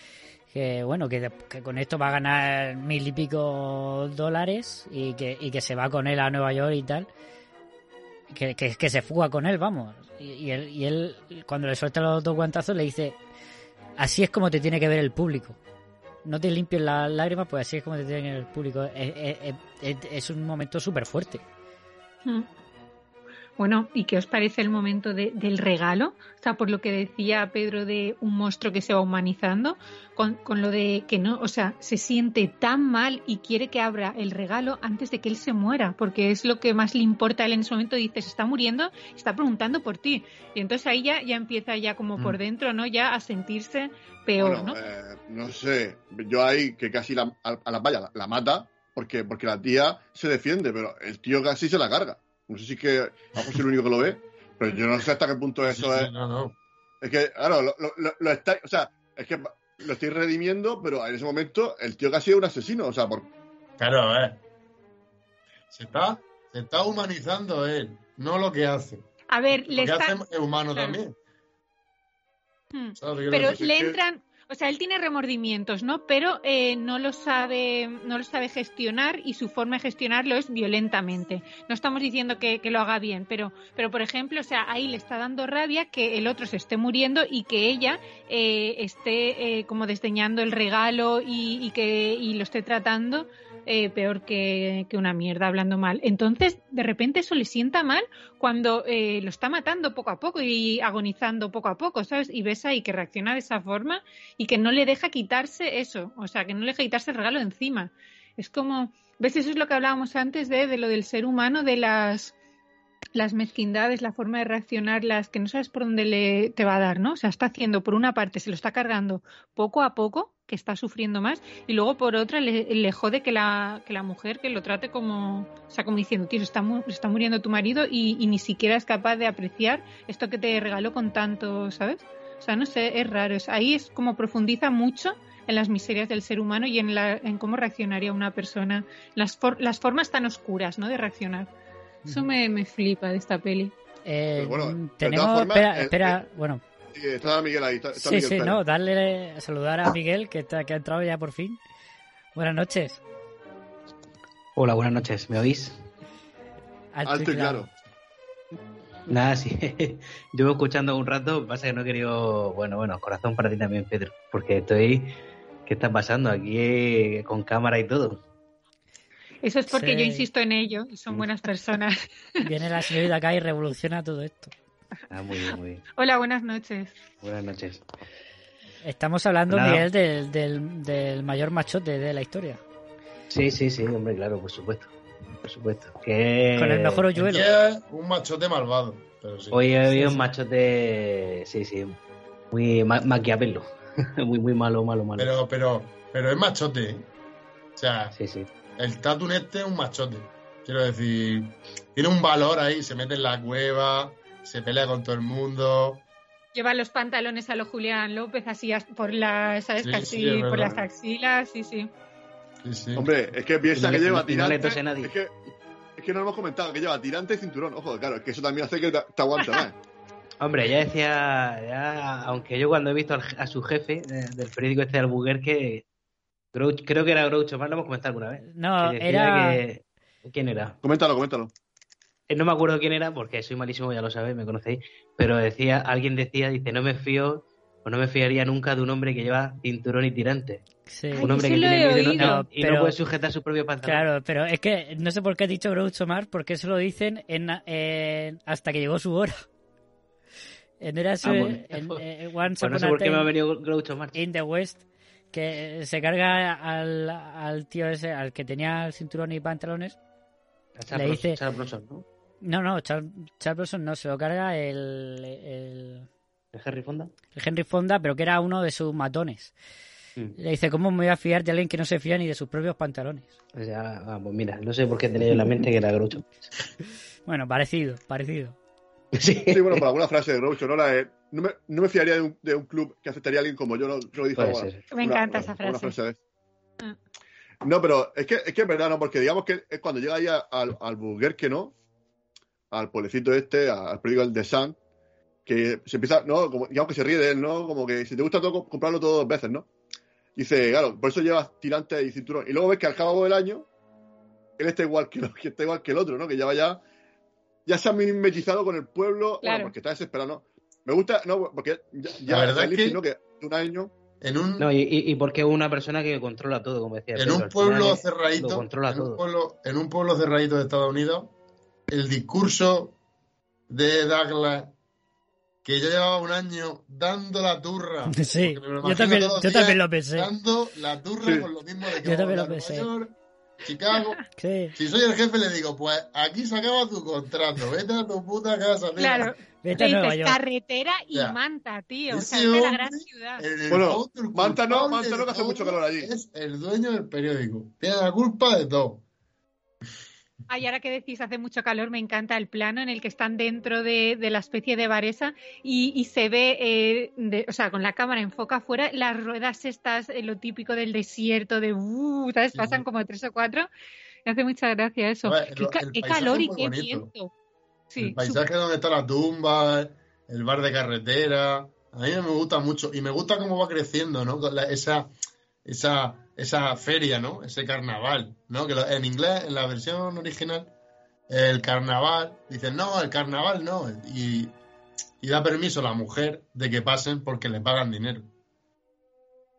que bueno, que, que con esto va a ganar mil y pico dólares y que, y que se va con él a Nueva York y tal. Que, que, que se fuga con él, vamos. Y, y él, y él, cuando le suelta los dos guantazos, le dice: Así es como te tiene que ver el público. No te limpies las lágrimas, pues así es como te tiene que ver el público. Es un momento súper fuerte. Mm. Bueno, ¿y qué os parece el momento de- del regalo? O sea, por lo que decía Pedro de un monstruo que se va humanizando, con, con lo de que no, o sea, se siente tan mal y quiere que abra el regalo antes de que él se muera, porque es lo que más le importa a él en ese momento. Dice, se está muriendo, está preguntando por ti. Y entonces ahí ya, ya empieza ya como por Mm. dentro, ¿no? Ya a sentirse peor, Bueno, ¿no? eh, no sé. Yo ahí que casi la, a, a la vaya la, la mata porque, porque la tía se defiende, pero el tío casi se la carga. No sé si es que a el único que lo ve, pero yo no sé hasta qué punto eso Sí, sí, es. no, no. Es que, claro, lo, lo, está, o sea, es que lo estoy redimiendo, pero en ese momento el tío casi es un asesino, o sea, por, Claro, a ver. Se está, se está humanizando él, no lo que hace. A ver, Lo le que está... hace es humano Claro. también. Hmm. ¿Sabes lo que quiero pero le entran o sea él tiene remordimientos no pero eh, no lo sabe no lo sabe gestionar y su forma de gestionarlo es violentamente. No estamos diciendo que, que lo haga bien pero pero por ejemplo o sea ahí le está dando rabia que el otro se esté muriendo y que ella eh, esté eh, como desdeñando el regalo y, y que y lo esté tratando eh, peor que, una mierda hablando mal entonces de repente eso le sienta mal cuando eh, lo está matando poco a poco y agonizando poco a poco, ¿sabes? Y ves ahí que reacciona de esa forma y que no le deja quitarse eso, o sea, que no le deja quitarse el regalo encima. Es como, ¿ves? Eso es lo que hablábamos antes de, de lo del ser humano, de las las mezquindades, la forma de reaccionar, las que no sabes por dónde le te va a dar, ¿no? O sea, está haciendo por una parte, se lo está cargando poco a poco, que está sufriendo más, y luego por otra le, le jode que la, que la mujer que lo trate como, o sea, como diciendo, tío, se está, mu- está muriendo tu marido y, y ni siquiera es capaz de apreciar esto que te regaló con tanto, ¿sabes? O sea, no sé, es raro. Es- ahí es como profundiza mucho en las miserias del ser humano y en, la, en cómo reaccionaría una persona, las, for- las formas tan oscuras, ¿no? De reaccionar. Eso me, me flipa de esta peli. Eh, Pero bueno, tenemos. formas, espera, el- espera, bueno. Sí, está Miguel ahí. Está, está Sí, Miguel sí, Pérez. no, darle saludar a Miguel que, está, que ha entrado ya por fin. Buenas noches. Hola, buenas noches. ¿Me oís? Alto y claro. Nada, sí. [LAUGHS] Llevo escuchando un rato, pasa que no he querido. Bueno, bueno, corazón para ti también, Pedro. Porque estoy. ¿Qué está pasando? Aquí eh, con cámara y todo. Eso es porque Sí. yo insisto en ello y son buenas personas. Viene la señorita acá y revoluciona todo esto. Ah, muy bien, muy bien. Hola, buenas noches. Buenas noches. Estamos hablando, Nada. Miguel, del, del, del mayor machote de la historia. Sí, sí, sí, hombre, claro, por supuesto. Por supuesto. Que... Con el mejor hoyuelo. un machote malvado. Pero sí. Hoy he Sí, habido sí. un machote. Sí, sí. Muy ma maquiavelo. [LAUGHS] muy, muy malo, malo, malo. Pero, pero, pero es machote. ¿eh? O sea, Sí, sí. el Tatun este es un machote. Quiero decir, tiene un valor ahí, se mete en la cueva, se pelea con todo el mundo. Lleva los pantalones a lo Julián López así as- por las, ¿sabes? Sí, Casi sí, por las axilas, sí, sí. Sí, sí. Hombre, es que piensa que le- lleva y no tirante. le tose nadie. Es que, es que no lo hemos comentado, que lleva tirante y cinturón. Ojo, claro, es que eso también hace que te, te aguante más. [LAUGHS] Hombre, ya decía, ya, aunque yo cuando he visto al- a su jefe eh, del periódico este de Albuquerque, Grouch- creo que era Groucho Marx, lo hemos comentado alguna vez. No, Que decía era- que- ¿Quién era? Coméntalo, coméntalo. Eh, No me acuerdo quién era, porque soy malísimo, ya lo sabéis, me conocéis. Pero decía, alguien decía, dice, no me fío, o no me fiaría nunca de un hombre que lleva cinturón y tirante. Sí. Un hombre que tiene he miedo y no- puede sujetar su propio pantalón. Claro, pero es que no sé por qué ha dicho Groucho Marx, porque eso lo dicen en, en- hasta que llegó su hora. En era su- Ah, bueno. en, [LAUGHS] eh, Once Pues no sé a por qué me ha venido Groucho Marx. in the West, que se carga al, al tío ese, al que tenía el cinturón y pantalones. Charles le dice- Bronson, ¿no? No, no, Charles, Charles Bronson no, se lo carga el, el, ¿El Henry Fonda? el Henry Fonda, pero que era uno de sus matones. Mm. Le dice, ¿cómo me voy a fiar de alguien que no se fía ni de sus propios pantalones? O sea, ah, pues mira, no sé por qué tenía yo en la mente que era Groucho. [LAUGHS] Bueno, parecido, parecido. [LAUGHS] Sí. Sí, bueno, por alguna frase de Groucho, ¿no? La de, no, me, no me fiaría de un, de un club que aceptaría a alguien como yo, ¿no? Yo lo dije ser. Me encanta esa una frase. de- Ah. No, pero es que, es que es verdad, ¿no? Porque digamos que es cuando llega ahí a- al, al Burger, ¿no? Al pueblecito este, a- al periódico de Sun, que se empieza, ¿no? Como, digamos que se ríe de él, ¿no? Como que si te gusta todo, comprarlo todo dos veces, ¿no? Dice, claro, por eso llevas tirantes y cinturón. Y luego ves que al cabo del año, él está igual que, el- que [LAUGHS] está igual que el otro, ¿no? Que ya vaya, ya se ha mimetizado con el pueblo, Claro. bueno, porque está desesperado, ¿no? Me gusta, no, porque ya, ya La verdad es que- ¿no? que un año En un, No, y, porque es una persona que controla todo, como decía. en Pedro, un pueblo cerradito, controla en un todo. pueblo, en un pueblo cerradito de Estados Unidos, el discurso de Douglas que yo llevaba un año dando la turra. [LAUGHS] Sí, yo también, yo lo pensé. Dando la turra Sí. con lo mismo de que Yo vamos también a lo pensé. York, Chicago. [LAUGHS] Sí, Si soy el jefe, le digo, pues aquí se acaba tu contrato, vete a tu puta casa. tío. Claro. [LAUGHS] vete a Nueva York. carretera y Ya. manta, tío. O sea, es de la gran ciudad. el Bueno, Manta no, Manta no, que hace mucho calor allí. Es el dueño del periódico. Tiene la culpa de todo. Ay, ahora que decís, hace mucho calor, me encanta el plano en el que están dentro de, de la especie de varesa y, y se ve, eh, de- o sea, con la cámara enfoca afuera, las ruedas estas, eh, lo típico del desierto, de, uh, ¿sabes? Sí. Pasan como tres o cuatro. Me hace mucha gracia eso. Ver, qué el calor y qué bonito. viento. Sí, el paisaje donde está la tumba, el bar de carretera. A mí me gusta mucho. Y me gusta cómo va creciendo, ¿no? Con la- esa, esa, esa feria, ¿no? Ese carnaval, ¿no? Que lo- en inglés, en la versión original, el carnaval, dicen, no, el carnaval no. Y, y da permiso a la mujer de que pasen porque le pagan dinero.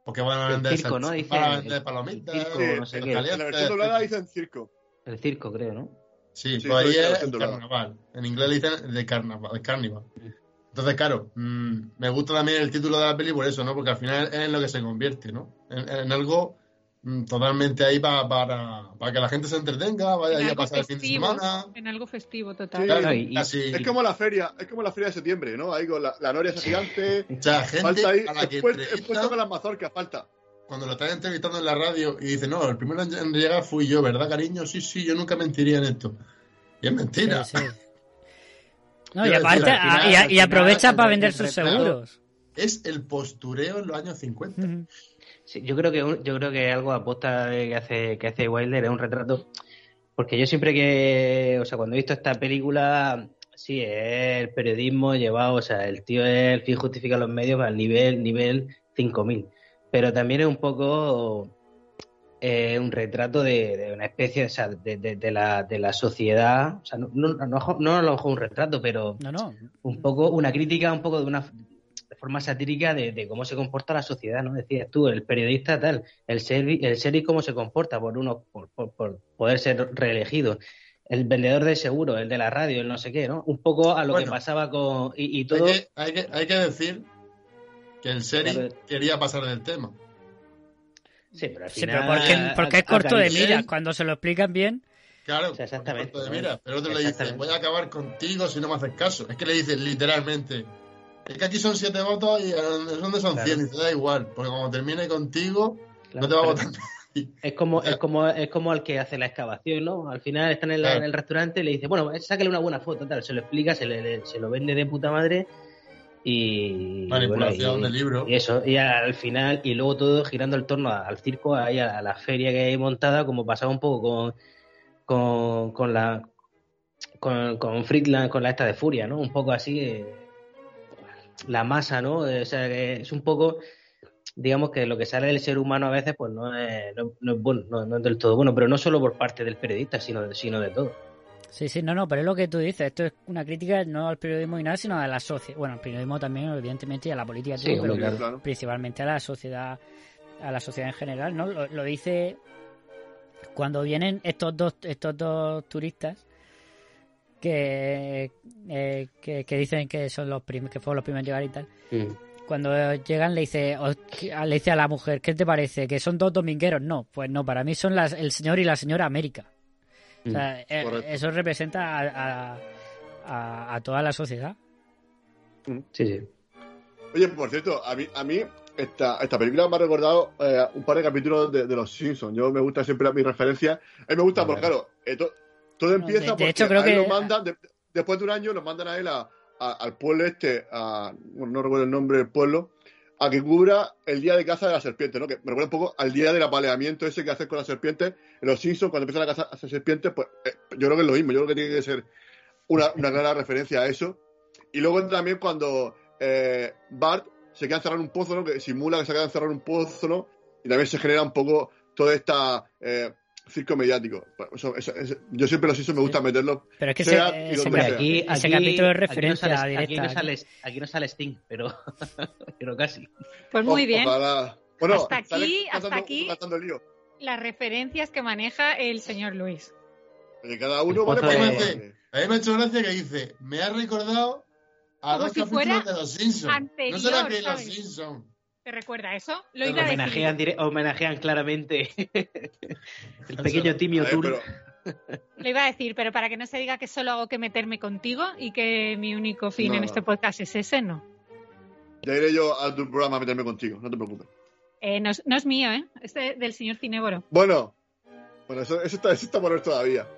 Porque van a El vender, circo, ¿no? salchichas, Dice, van a el- vender palomitas, el circo, no sé qué. En la versión doblada dicen circo. El circo, creo, ¿no? Sí, Sí, pues ahí de es el carnaval. En inglés le dicen de carnaval, el carnival. Entonces, claro, mm, me gusta también el título de la peli por eso, ¿no? Porque al final es en lo que se convierte, ¿no? En, en algo mm, totalmente ahí pa- para, para que la gente se entretenga, vaya en ahí a pasar el fin de semana. en algo festivo total. Sí, Claro, y- y- casi- Es como la feria, es como la feria de septiembre, ¿no? Ahí con la, la noria esa gigante. [LAUGHS] o sea, gente falta ahí, a la que después, después toca las mazorcas, falta. cuando lo están entrevistando en la radio y dice, no, el primero en en llegar fui yo, ¿verdad, cariño? Sí, sí, yo nunca mentiría en esto. Y es mentira. Sí, sí. [LAUGHS] No, y decir, aparte, al final- a- y, aprovecha para vender sus seguros. Es el postureo en los años 50. Ujú. Sí, yo creo que un- yo creo que algo aposta que hace que hace Wilder es un retrato porque yo siempre que o sea cuando he visto esta película sí es el periodismo llevado o sea el tío es el fin justifica los medios al nivel nivel 5000 pero también es un poco eh, un retrato de, de una especie o sea de, de- de la, de la sociedad o sea no, no, no, no a lo mejor un retrato pero No, no. un poco una crítica un poco de una de forma satírica de, de cómo se comporta la sociedad, ¿no? Decías tú, el periodista tal, el sheriff, el cómo se comporta por uno, por, por, por poder ser reelegido, el vendedor de seguro, el de la radio, el no sé qué, ¿no? Un poco a lo Bueno. que pasaba con y, y Hay todo. que, hay, que, hay que decir que el serie Claro. quería pasar del tema. Sí, pero al Sí, final pero porque, porque es corto de miras. Cuando se lo explican bien, Claro, O sea, exactamente. porque, mira, pero otro le dice, voy a acabar contigo si no me haces caso. Es que le dice literalmente, es que aquí son siete votos y donde son Claro. cien, y te da igual, porque cuando termine contigo, Claro, no te va a votar nadie. Es como, es como, es como el que hace la excavación, ¿no? Al final están en, la- Claro. en el restaurante y le dice, bueno, sáquele una buena foto, tal, se lo explica, se, le, le- se lo vende de puta madre y Manipulación bueno, y- de libro. Y eso, y al final, y luego todo girando en torno al circo, a, a la feria que hay montada, como pasaba un poco con, con, con la con, con Friedland, con la esta de Furia, ¿no? Un poco así, eh, la masa, ¿no? O sea, que es un poco digamos que lo que sale del ser humano a veces pues no es, no, no es bueno, no, no es del todo bueno, pero no solo por parte del periodista, sino sino de todo. Sí, sí, no, no, pero es lo que tú dices. Esto es una crítica no al periodismo y nada, sino a la sociedad. Bueno, al periodismo también, evidentemente, y a la política, Sí, todo, pero claro. Claro. principalmente a la sociedad, a la sociedad en general, ¿no? Lo, lo dice cuando vienen estos dos, estos dos turistas que, eh, que, que dicen que son los prim- que fueron los primeros en llegar y tal. Mm. Cuando llegan le dice, o- le dice a la mujer, ¿qué te parece? ¿Que son dos domingueros? No, pues no, para mí son las, el señor y la señora América. O sea, eh, Correcto. eso representa a, a- a- a toda la sociedad. Sí, sí. Oye, por cierto, a mí, a mí esta, esta película me ha recordado eh, un par de capítulos de, de Los Simpsons. Yo me gusta siempre mi referencia. A mí me gusta porque, claro, eh, to- todo empieza de- de porque hecho, creo a él que- lo mandan, de- después de un año, lo mandan a él a- a- al pueblo este, a, bueno, no recuerdo el nombre del pueblo, a que cubra el día de caza de la serpiente, ¿no? Que me recuerda un poco al día del apaleamiento ese que hacen con las serpientes. En Los Simpsons, cuando empiezan a cazar a serpientes, pues eh, yo creo que es lo mismo. Yo creo que tiene que ser una, una clara referencia a eso. Y luego también cuando eh, Bart se queda encerrado en un pozo, ¿no? Que simula que se queda encerrado en un pozo, ¿no? Y también se genera un poco todo esta eh, circo mediático. Eso- eso- eso- yo siempre los hizo me gusta meterlos. Pero es que sea y ese- donde Hombre, sea. aquí, Ese aquí- capítulo es aquí no referencia sale- directa, Aquí no, aquí. sale, aquí no sale Sting, pero, [LAUGHS] pero casi. Pues muy O- bien. ojalá- Bueno, Hasta aquí- hasta aquí. lío. Las referencias que maneja el señor Luis. Oye, cada uno vale de- Dice, vale. a mí me ha hecho gracia que dice, me ha recordado a Como dos si capítulos fuera de Los Simpsons. anterior, ¿No será que Los ¿sabes? Simpsons? ¿Te recuerda eso? Lo iba a decir. homenajean, dire- homenajean claramente [LAUGHS] el pequeño Timio A Tool. pero- [LAUGHS] Lo iba a decir, pero para que no se diga que solo hago que meterme contigo y que mi único fin No, en no. este podcast es ese, no. Ya iré yo a tu programa a meterme contigo, no te preocupes. Eh, no, es, no es mío, ¿eh? Es de- del señor Cinéboro. Bueno, bueno, eso, eso está, eso está por ver todavía.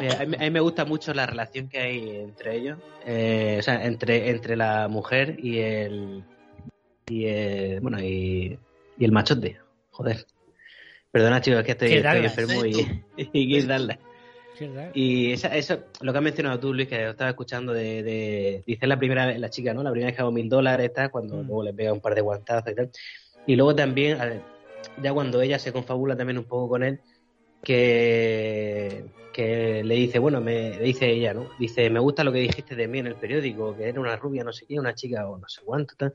Mira, a, mí, a mí me gusta mucho la relación que hay entre ellos, eh, o sea, entre, entre la mujer y el y el, bueno y, y el machote. Joder. Perdona chicos, es que estoy, estoy enfermo y, [LAUGHS] y. Sí, ¿verdad? Y esa, eso, lo que has mencionado tú, Luis, que estaba escuchando de, de dice la primera vez, la chica, ¿no? La primera vez que hago mil dólares, está, cuando Mm. luego le pega un par de guantazos y tal. Y luego también, a ver, ya cuando ella se confabula también un poco con él, que, que le dice, bueno, me le dice ella, ¿no? Dice, me gusta lo que dijiste de mí en el periódico, que era una rubia, no sé qué, una chica o no sé cuánto, tal.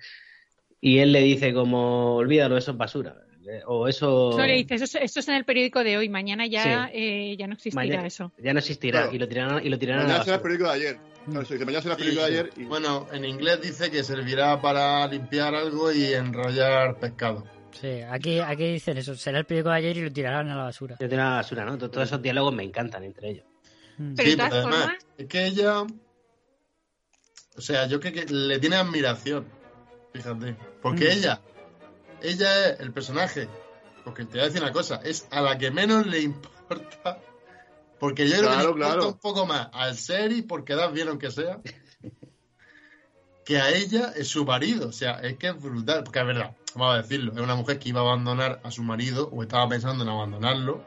Y él le dice como, olvídalo, eso es basura. eh, O eso... Solo le dices, eso, esto es en el periódico de hoy, mañana ya, eh, ya no existirá Mañana- eso. Ya no existirá. Claro. Y lo tirarán, y lo tirarán a la Mañana será el basura. periódico de ayer. Claro, eso dice, mañana será el Sí, periódico de ayer y Bueno, en inglés dice que servirá para limpiar algo y enrollar pescado. Sí, aquí, aquí dicen eso. Será el periódico de ayer y lo tirarán a la basura. Lo tirarán a la basura, ¿no? Todos esos diálogos me encantan entre ellos. Mm. Pero Sí, de todas pero además, formas, es que ella. O sea, yo creo que le tiene admiración. Fíjate. Porque Mm. ella. Ella es el personaje. Porque te voy a decir una cosa. Es a la que menos le importa. Porque yo creo que le Claro, importa claro. un poco más al ser y por quedar bien, aunque sea. que a ella es su marido. O sea, es que es brutal. Porque es verdad, vamos a decirlo. Es una mujer que iba a abandonar a su marido o estaba pensando en abandonarlo.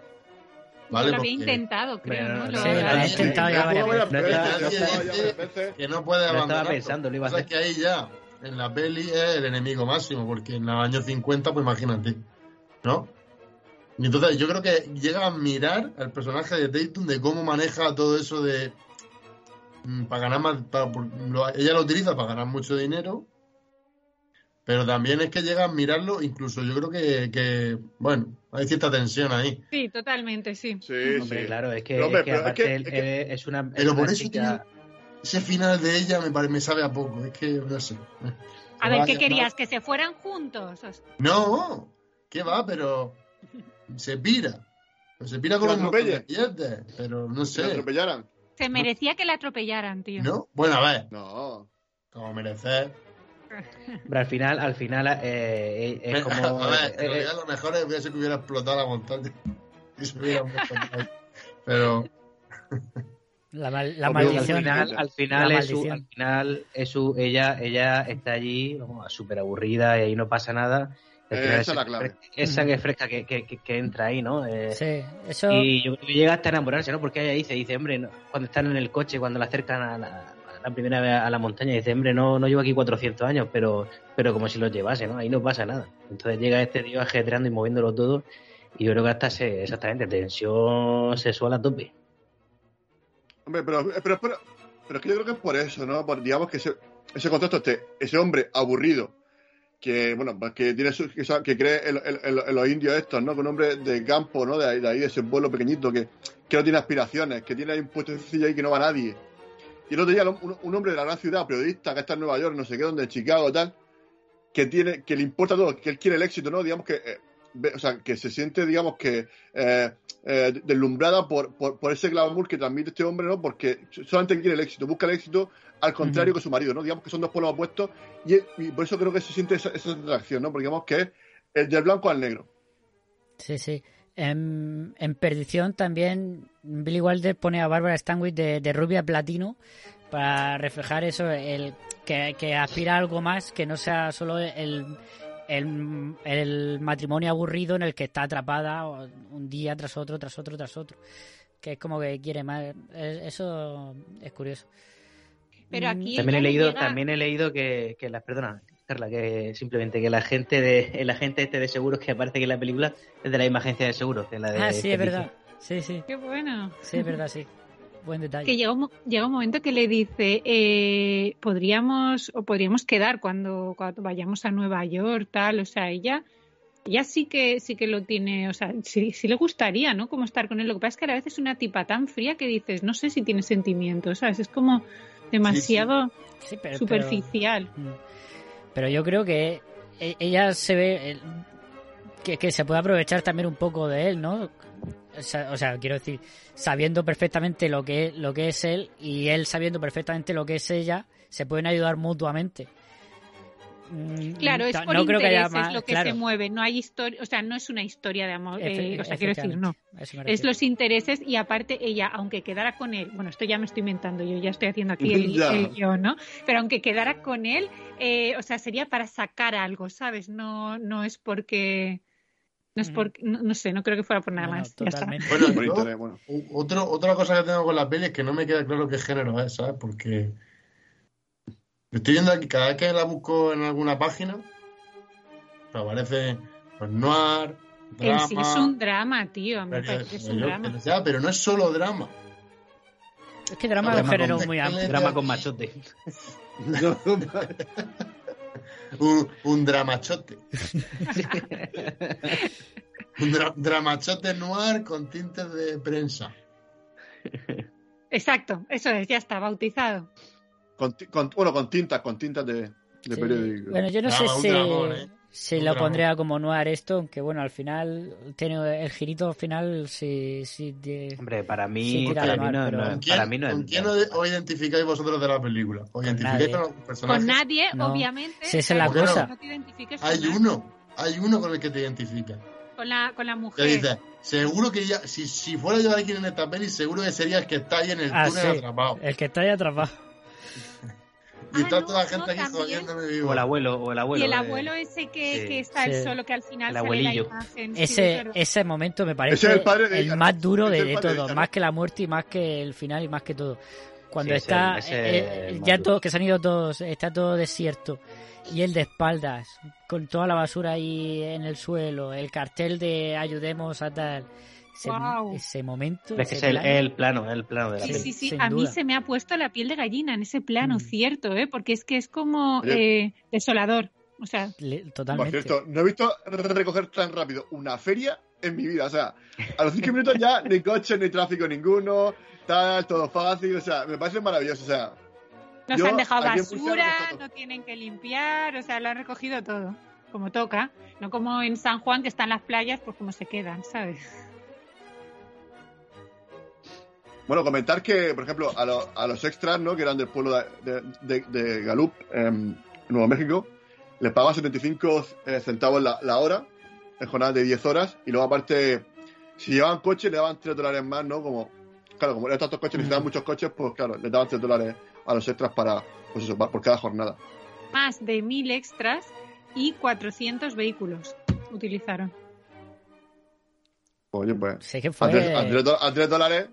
¿Vale? lo había Porque- intentado, creo, Sí, lo había intentado ya varias veces. Que no puede Lo estaba abandonar. pensando, lo iba a O sea, hacer. que ahí ya, en la peli, es el enemigo máximo, porque en los años 50, pues imagínate, ¿no? Y entonces yo creo que llega a admirar al personaje de Tatum de cómo maneja todo eso de... Para ganar más... para- por- lo- ella lo utiliza para ganar mucho dinero, pero también es que llega a admirarlo, incluso yo creo que, que bueno, hay cierta tensión ahí. Sí, totalmente, sí. Sí, Hombre, sí. claro, es que, Pero, es que pero es aparte que- él- es que- es una, es Pero una por eso chica... Ese final de ella me, me sabe a poco, es que no sé. A ver, ¿qué querías? ¿Que se fueran juntos? No, ¿qué va? Pero se pira. Pues se pira con Que la atropelle. billetes, pero no Si la sé. atropellaran. Se merecía que la atropellaran, tío. ¿No? Bueno, a ver, No. como merecer. Pero al final, al final eh, es como... a ver, en eh, lo mejor hubiera sido que hubiera explotado la montaña. [LAUGHS] Y se hubiera. Pero, La, mal- la al maldición. final, al final, es su, al final es su, ella, ella está allí súper aburrida y ahí no pasa nada. Al Eh, esa es la clave. Esa que fresca que, que, que- que entra ahí, ¿no? Eh, Sí, eso. Y yo creo que llega hasta enamorarse, ¿no? Porque ella dice, dice, hombre, no, cuando están en el coche, cuando la acercan a la, a la primera vez a la montaña dice, hombre, no, no llevo aquí 400 años, pero, pero como si los llevase, ¿no? Ahí no pasa nada. Entonces llega este tío ajetreando y moviéndolo todo y yo creo que hasta se, exactamente, tensión sexual a tope. Hombre, pero, pero, pero, pero es que yo creo que es por eso, ¿no? Digamos que ese, ese contexto, este, ese hombre aburrido, que, bueno, pues que tiene su- que, que cree en, los indios estos, ¿no? Que un hombre de campo, ¿no? De ahí, de ese pueblo pequeñito, que, que no tiene aspiraciones, que tiene ahí un puesto sencillo ahí que no va nadie. Y el otro día un, hombre de la gran ciudad, periodista, que está en Nueva York, no sé qué, donde, en Chicago, tal, que tiene, que le importa todo, que él quiere el éxito, ¿no? Digamos que, eh, o sea, que se siente, digamos que, eh, eh, deslumbrada por, por, por ese glamour que transmite este hombre, ¿no? Porque solamente quiere el éxito, busca el éxito al contrario que su marido, ¿no? Digamos que son dos polos opuestos y, y por eso creo que se siente esa, esa atracción, ¿no? Porque digamos que es el del blanco al negro. Sí, sí. En, en Perdición también Billy Wilder pone a Barbara Stanwyck de, de rubia platino para reflejar eso, el que, que aspira a algo más, que no sea solo el, el, el matrimonio aburrido en el que está atrapada un día tras otro, tras otro, tras otro. Que es como que quiere más. Es- Eso es curioso. Pero aquí También he le leído, llega- también he leído que, que las, perdona, Carla, que simplemente que la gente de, [LAUGHS] el agente este de seguros que aparece aquí en la película es de la misma agencia de seguros que la de Ah, sí, es verdad. Sí, sí. Qué bueno. Sí, es verdad, sí. Buen detalle. Que llega un, llega un momento que le dice, eh, podríamos o podríamos quedar cuando, cuando vayamos a Nueva York, tal, o sea, ella, ella sí que sí que lo tiene, o sea, sí, sí le gustaría, ¿no? Como estar con él. Lo que pasa es que a veces es una tipa tan fría que dices, no sé si tiene sentimientos, ¿sabes? Es como demasiado Sí, pero- superficial. Pero yo creo que e- ella se ve el- que, que se puede aprovechar también un poco de él, ¿no? O sea, quiero decir, sabiendo perfectamente lo que, lo que es él y él sabiendo perfectamente lo que es ella, se pueden ayudar mutuamente. Mm, Claro, es por no creo que haya intereses más- lo que claro. se mueve, no hay historia, o sea, no es una historia de amor, Efe- eh, o sea, quiero decir, no. Es los intereses y aparte ella, aunque quedara con él, bueno, esto ya me estoy inventando, yo ya estoy haciendo aquí el, [LAUGHS] el guion, ¿no? Pero aunque quedara con él, eh, o sea, sería para sacar algo, ¿sabes? No, no es porque, no es porque, no, no sé, no creo que fuera por nada más. Está. Bueno, Por interés, otro, otra cosa que tengo con la peli es que no me queda claro qué género es, ¿sabes? Porque estoy viendo aquí, cada vez que la busco en alguna página, pues aparece pues, noir, En drama. sí es un drama, tío, a mí me pero- parece que es un yo- drama. pero no es solo drama. Es que drama es un género muy con- amplio. Drama con machote. [LAUGHS] [LAUGHS] un, un dramachote. [LAUGHS] un dra- dramachote noir con tintes de prensa. Exacto, eso es, ya está, bautizado. Con, con- bueno, con tintas, con tintas de, de Sí. periódico. Bueno, yo no Drama, sé si, ¿eh? Si Un lo pondría como noir esto, aunque bueno, al final tiene el girito final sí, sí de- Hombre, para sí mí, para mí noir, no, pero- no, ¿Con quién, para mí no con quién os identificáis vosotros de la película? ¿Os identificáis nadie. con los personajes? Con nadie, No. obviamente. Sí, esa es la cosa. No te identifiques con Hay nadie. uno, hay uno con el que te identificas. Con la, con la mujer. dices, seguro que ya, si, si fuera yo alguien en esta peli, seguro que sería el que está ahí en el Ah, túnel sí, atrapado. el que está ahí atrapado. Y Ah, está no, toda la no, gente aquí también. jodiéndome vivo. O el abuelo, o el abuelo. y el eh, abuelo ese que, sí. que está Sí. él solo, que al final El sale abuelillo. la imagen. sí, es Ese, verdad. ese momento me Ese parece es el padre de el ella, más ¿no? duro de, de todo, ¿no? más que la muerte y más que el final y más que todo. Cuando Sí, está ese eh, más ya todo, que se han ido todos, está todo desierto y él de espaldas, con toda la basura ahí en el suelo, el cartel de ayudemos a tal. Ese, Guau. ese momento. Es que es el, plano, el plano, el plano de la Sí, peli. sí, sí. sin A mí duda. se me ha puesto la piel de gallina en ese plano, Mm. cierto, ¿eh? Porque es que es como eh, desolador. O sea, le- Por totalmente. cierto, no he visto recoger tan rápido una feria en mi vida. O sea, a los cinco minutos ya ni coche, ni tráfico ninguno, tal, todo fácil. O sea, me parece maravilloso. O sea, nos Yo, han dejado basura, no tienen que limpiar, o sea, lo han recogido todo, como toca. No como en San Juan, que están las playas, pues como se quedan, ¿sabes? Bueno, comentar que, por ejemplo, a, lo- a los extras, ¿no? Que eran del pueblo de, de, Gallup, en Nuevo México, les pagaban 75 eh, centavos la, la hora, en jornada de 10 horas, y luego aparte, si llevaban coche, le daban 3 dólares más, ¿no? Como, claro, como eran tantos coches, necesitaban muchos coches, pues claro, les daban 3 dólares a los extras para, pues eso, por cada jornada. Más de mil extras y 400 vehículos utilizaron. Oye, pues, Sé que a fue. 3, a tres do- a tres dólares,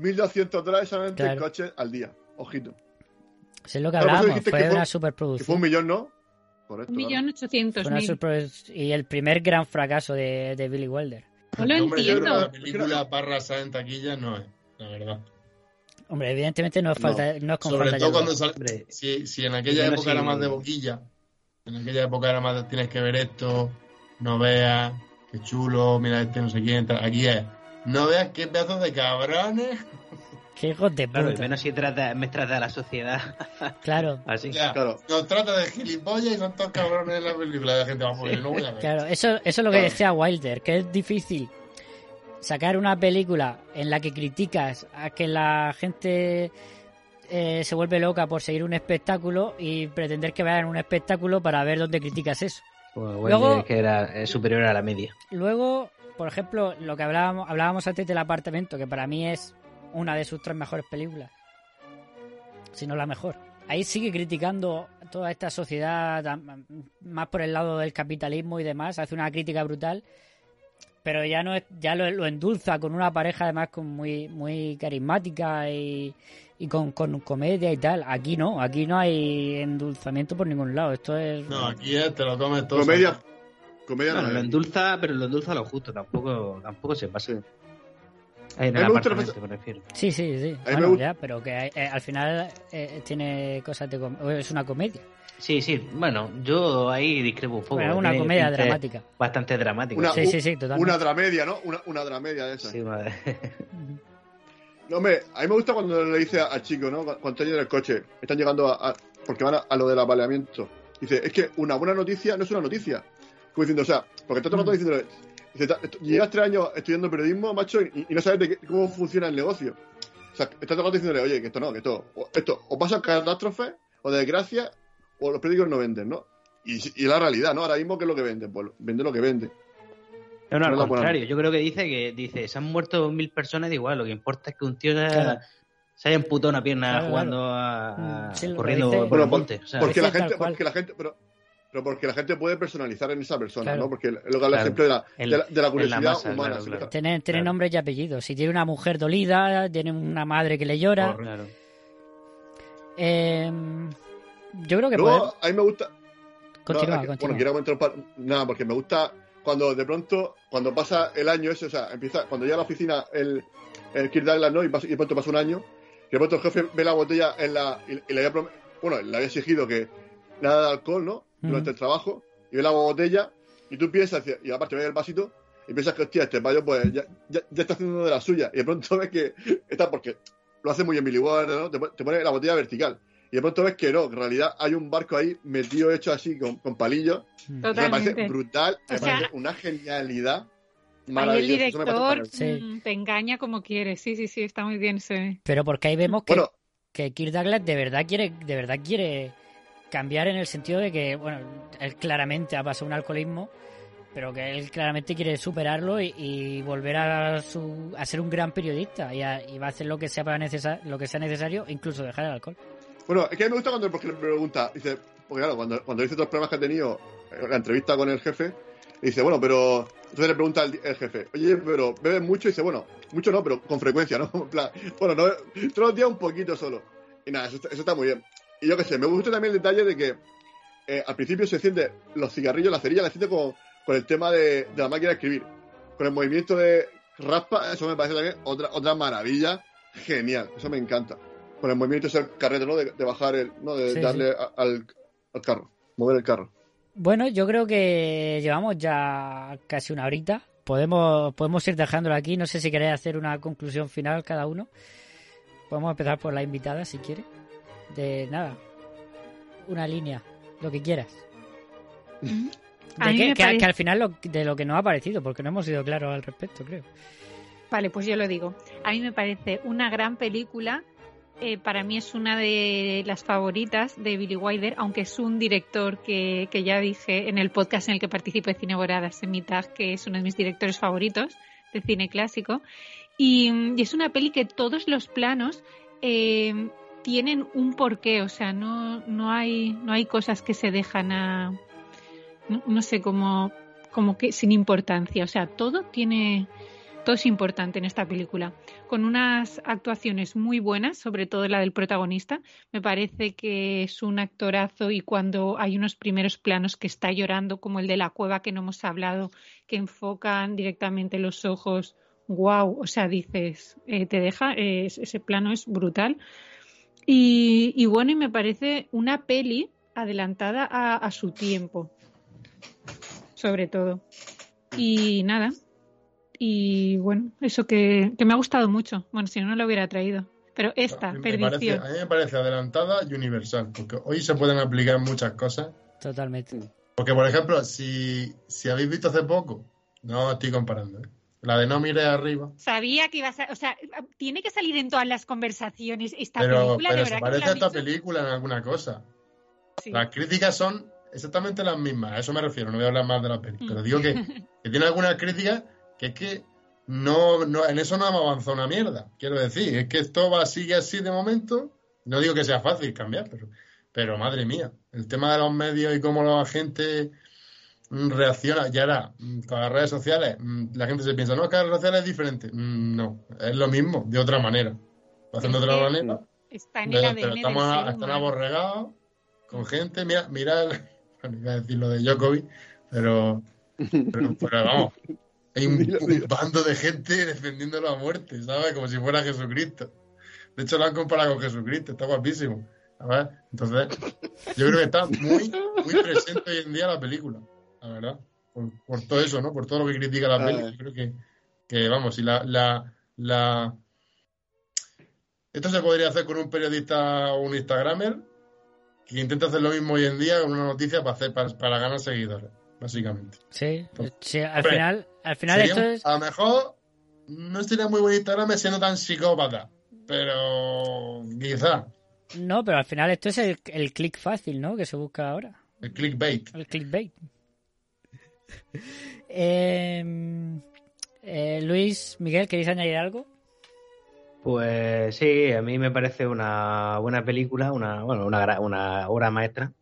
1.200 dólares solamente en Claro. coches al día. Ojito. Pues es lo que Claro, eso hablábamos, fue que fue- una Que fue superproducción. un millón, ¿no? Correcto. Un millón ochocientos y el primer gran fracaso de, de Billy Wilder. No lo Hombre, entiendo. la película para arrasar en taquilla no es, la verdad. Hombre, evidentemente no es, falta, no. es con Sobre falta todo cuando de- sal- Hombre, si, si en aquella no época era más de no. boquilla, en aquella época era más de tienes que ver esto, no veas, qué chulo, mira este no sé quién, aquí es, no veas qué pedazos de cabrones. Qué hijos de claro, puta. menos si trata, me trata a la sociedad. [LAUGHS] Claro, Así. Ya, Claro. Nos trata de gilipollas y son todos cabrones en la película. La gente va a no voy a ver. claro. Eso, eso es lo que Claro. decía Wilder, que es difícil sacar una película en la que criticas a que la gente eh, se vuelve loca por seguir un espectáculo y pretender que vean un espectáculo para ver dónde criticas eso. Pues, Luego- que era superior a la media. Luego, por ejemplo, lo que hablábamos, hablábamos antes del apartamento, que para mí es una de sus tres mejores películas. Si no la mejor. Ahí sigue criticando toda esta sociedad, más por el lado del capitalismo y demás. Hace una crítica brutal. Pero ya no es, ya lo, lo endulza con una pareja además con muy, muy carismática y, y con, con comedia y tal. Aquí no, aquí no hay endulzamiento por ningún lado. Esto es No, aquí es, te lo comes todo. Comedia. Comedia Bueno, no lo endulza, pero lo endulza a lo justo, tampoco, tampoco se pasa. Sí. Ahí en A el mí me me refiero. Sí, sí, sí. mí Bueno, me gusta- ya, pero que eh, al final eh, tiene cosas de... com- Es una comedia. Sí, sí, bueno, yo ahí discrepo un poco. Bueno, una Tiene comedia tinte dramática. Bastante dramática. Una, Sí, sí, sí, totalmente. Una dramedia, ¿no? Una, una dramedia de esa. Sí, madre. [LAUGHS] No, hombre, a mí me gusta cuando le dice al chico, ¿no? Cuando están en el coche, están llegando a, a- porque van a, a lo del apaleamiento. Dice, es que una buena noticia no es una noticia. Como diciendo, o sea, porque todo el rato diciendo, dice, "Ta- esto- llevas tres años estudiando periodismo, macho, y, y no sabes de qué- cómo funciona el negocio. O sea, está todo el rato diciéndole, oye, que esto no, que esto, o, esto, o pasa catástrofe, o desgracia, o los periódicos no venden, ¿no? Y, y la realidad, ¿no? Ahora mismo, ¿qué es lo que venden? Pues vende lo que vende. No, no, al contrario. Yo creo que dice que dice se han muerto mil personas, da igual. Lo que importa es que un tío se, Claro. se haya emputado una pierna Claro, jugando a, a- Mm, sí, corriendo por el monte. o sea, Porque la gente, porque la gente, pero, pero porque la gente puede personalizar en esa persona, Claro. ¿no? Porque lo que habla el Claro. ejemplo de la, de la, de la en la curiosidad masa, humana. claro. Tiene, tiene Claro. nombre y apellidos. Si tiene una mujer dolida, tiene una madre que le llora. claro. Eh, yo creo que Luego, podemos- a mí me gusta. Continúa, no, que- continúa. Bueno, quiero par- Nada, porque me gusta cuando de pronto, cuando pasa el año ese, o sea, empieza, cuando llega a la oficina el, el Kirk Douglas, ¿no? Y, pasa- y de pronto pasa un año, y de pronto el jefe ve la botella en la. Y, y le había prom- bueno, le había exigido que nada de alcohol, ¿no? Durante Ujú. el trabajo, y ve la botella, y tú piensas, y aparte ve el vasito, y piensas que, hostia, este payo, pues ya, ya, ya está haciendo de la suya, y de pronto ves que está porque lo hace muy bien Billy ¿no? Te, pone- te pone la botella vertical. Y de pronto ves que no, que en realidad hay un barco ahí metido hecho así con, con palillos. Mm. Me parece brutal, me O sea, parece una genialidad Ahí el director mm, te engaña como quiere. Sí, sí, sí, está muy bien. ese- Pero porque ahí vemos que, Bueno, que Kirk Douglas de verdad quiere, de verdad quiere cambiar en el sentido de que, bueno, él claramente ha pasado un alcoholismo, pero que él claramente quiere superarlo y, y volver a, su, a ser un gran periodista y, a- y va a hacer lo que sea para necesa- lo que sea necesario, incluso dejar el alcohol. bueno, es que me gusta cuando porque le pregunta, dice, porque claro, cuando, cuando dice todos los problemas que ha tenido en la entrevista con el jefe, dice, bueno, pero entonces le pregunta el, jefe, oye, pero bebes mucho, y dice, bueno, mucho no, pero con frecuencia, ¿no? [LAUGHS] Bueno, no, todos los días un poquito solo. Y nada, eso está, eso está muy bien. Y yo qué sé, me gusta también el detalle de que eh, al principio se enciende los cigarrillos, la cerilla, la enciende con, con el tema de, de la máquina de escribir. Con el movimiento de raspa, eso me parece también otra, otra maravilla genial. Eso me encanta. Con el movimiento ese carrete, ¿no? De, de bajar el, ¿no? De Sí, darle a- al, al carro, mover el carro. Bueno, yo creo que llevamos ya casi una horita. Podemos, podemos ir dejándolo aquí. No sé si queréis hacer una conclusión final cada uno. Podemos empezar por la invitada, si quiere. De nada. Una línea, lo que quieras. Que, que- al final lo- de lo que nos ha parecido, porque no hemos sido claros al respecto, creo. Vale, pues yo lo digo. A mí me parece una gran película. eh, para mí es una de las favoritas de Billy Wilder, aunque es un director que, que ya dije en el podcast en el que participo de Cine Boradas en mitad, que es uno de mis directores favoritos de cine clásico. Y, y es una peli que todos los planos eh, tienen un porqué, o sea, no, no, hay, no hay cosas que se dejan a. No, sé, como, como que sin importancia, o sea, todo tiene todo es importante en esta película, con unas actuaciones muy buenas, sobre todo la del protagonista. Me parece que es un actorazo y cuando hay unos primeros planos que está llorando, como el de la cueva que no hemos hablado, que enfocan directamente los ojos, wow, o sea, dices, eh, te deja, eh, ese plano es brutal. Y, y, bueno, y me parece una peli adelantada a, a su tiempo, sobre todo. Y nada, y bueno, eso que, que, me ha gustado mucho. Bueno, si no, no lo hubiera traído. Pero esta, me perdición. Parece, a mí me parece adelantada y universal, porque hoy se pueden aplicar muchas cosas. Totalmente. Porque, por ejemplo, si, si habéis visto hace poco, no estoy comparando, ¿eh? La de no mire arriba. Sabía que iba a ser, o sea, tiene que salir en todas las conversaciones esta pero, película. Pero de se parece a esta película en alguna cosa. Sí. Las críticas son exactamente las mismas, a eso me refiero, no voy a hablar más de la peli. Mm. Pero digo que, que tiene algunas críticas que es que no, no, en eso no hemos avanzado una mierda. Quiero decir, es que esto va, sigue así de momento. No digo que sea fácil cambiar, pero, pero madre mía, el tema de los medios y cómo la gente reacciona, ya era mm, con las redes sociales, mm, la gente se piensa, no, es que las redes sociales es diferente. No, es lo mismo, de otra manera. Hacen de otra manera. Está en el ADN pero estamos del ser están aborregados con gente. Mira, mira, el, [LAUGHS] bueno, iba a decir lo de Djokovic, pero, pero, pero vamos, hay un, un, bando de gente defendiéndolo a muerte, ¿sabes? Como si fuera Jesucristo. De hecho, lo han comparado con Jesucristo, está guapísimo. ¿sabes? Entonces, yo creo que está muy, muy presente hoy en día la película, la verdad. Por, por todo eso, ¿no? Por todo lo que critica la película. Yo creo que, que vamos, si la, la, la... Esto se podría hacer con un periodista o un Instagramer que intenta hacer lo mismo hoy en día con una noticia para, hacer, para, para ganar seguidores, básicamente. Sí, Pues, sí al final, al final Sería esto es... A lo mejor no sería muy buen Instagram siendo tan psicópata, pero quizá No, pero al final esto es el, el click fácil, ¿no? Que se busca ahora. el clickbait. El clickbait. Eh, eh, Luis, Miguel, ¿queréis añadir algo? Pues sí, a mí me parece una buena película, una, bueno, una, obra maestra.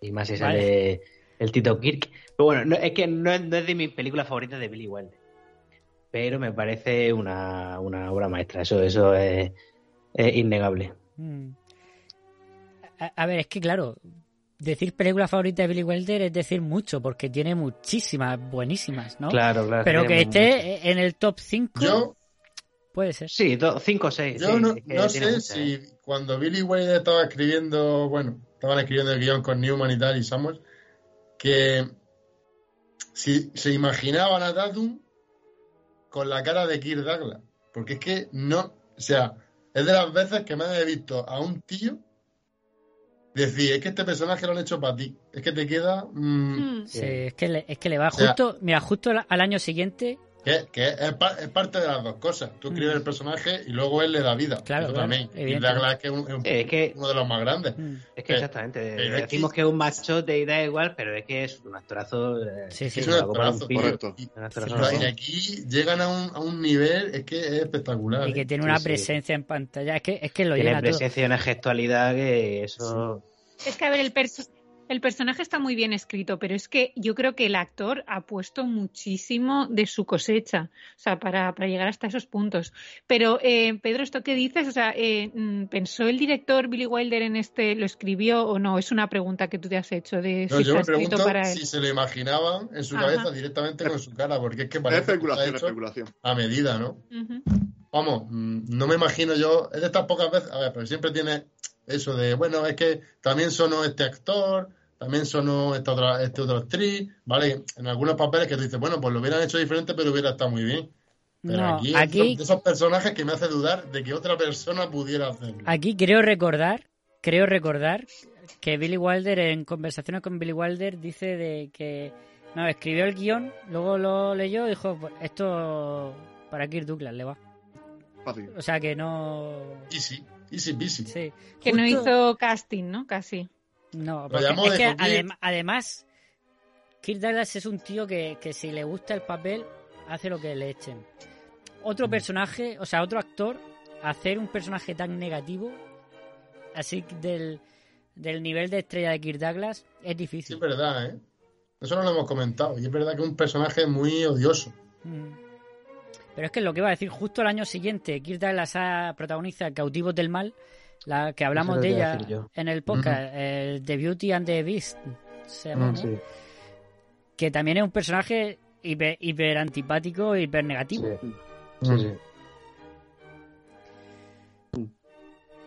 Y más si sale Vale. el Tito Kirk. Pero bueno, no- es que no es, no es de mis películas favoritas de Billy Wilder. Pero me parece una, una obra maestra. Eso, eso es, es innegable. Mm. A, a ver, es que claro, decir película favorita de Billy Wilder es decir mucho, porque tiene muchísimas buenísimas, ¿no? Claro, claro. Pero que esté en el top 5 Yo, puede ser. Sí, 5 o 6. yo no, no sé si cuando Billy Wilder estaba escribiendo, bueno, estaban escribiendo el guion con Newman y tal y Samuel, que si se imaginaban a Tatum con la cara de Kirk Douglas. Porque es que no, o sea, es de las veces que me he visto a un tío decir, es que este personaje lo han hecho para ti. Es que te queda... mm, Mm. Sí, es que le, es que le va O sea- justo, mira, justo al año siguiente, que, que es, pa- es parte de las dos cosas. Tú escribes Mm. el personaje y luego él le da vida. Claro, claro, también. Kirk evidentemente. Douglas es, que es un- es un- Es que- uno de los más grandes. mm, Es que Eh, exactamente. es Decimos que- es un machote y da igual, pero es que es un actorazo. eh, Sí, sí. Es un la de actorazo, correcto. Y, y aquí llegan a un, a un nivel, es que es espectacular. y que ¿eh? tiene una sí. presencia en pantalla, es que, es que lo Tiene llena todo. presencia y una gestualidad que eso. Es que, a ver, el, perso- el personaje está muy bien escrito, pero es que yo creo que el actor ha puesto muchísimo de su cosecha, o sea, para, para llegar hasta esos puntos. Pero, eh, Pedro, esto que dices, o sea, eh, mm, ¿pensó el director Billy Wilder en este, lo escribió o no? Es una pregunta que tú te has hecho de No, si yo me escrito pregunto para él. si se lo imaginaban en su Ajá. cabeza directamente con su cara, porque es que parece que especulación, hecho especulación. a medida, ¿no? Ujú. Vamos, mm, no me imagino yo, es de estas pocas veces, a ver, pero siempre tiene eso de, bueno, es que también sonó este actor, también sonó esta otra, este otro actriz, ¿vale? En algunos papeles que tú dices, bueno, pues lo hubieran hecho diferente, pero hubiera estado muy bien. Pero No, aquí, aquí- de esos personajes que me hace dudar de que otra persona pudiera hacerlo. Aquí creo recordar, creo recordar que Billy Wilder en conversaciones con Billy Wilder dice de que no, escribió el guion, luego lo leyó y dijo, "Pues esto para Kirk Douglas le va. Fácil. O sea que no... Easy, easy peasy. Sí. Que no hizo casting, ¿no? Casi. No, porque es que adem- además Kirk Douglas es un tío que, que si le gusta el papel hace lo que le echen. Mm. Otro personaje, o sea, otro actor, hacer un personaje tan negativo, así del, del nivel de estrella de Kirk Douglas, es Sí, difícil. es verdad, ¿eh? Eso no lo hemos comentado. Y es verdad que es un personaje muy odioso. Mm. Pero es que lo que iba a decir, justo el año siguiente, Kirk Douglas protagoniza Cautivos del Mal, la que hablamos de ella en el podcast, The Beauty and the Beast, se llama, Mm, que también es un personaje hiper, hiper antipático, hiper negativo. Sí, sí.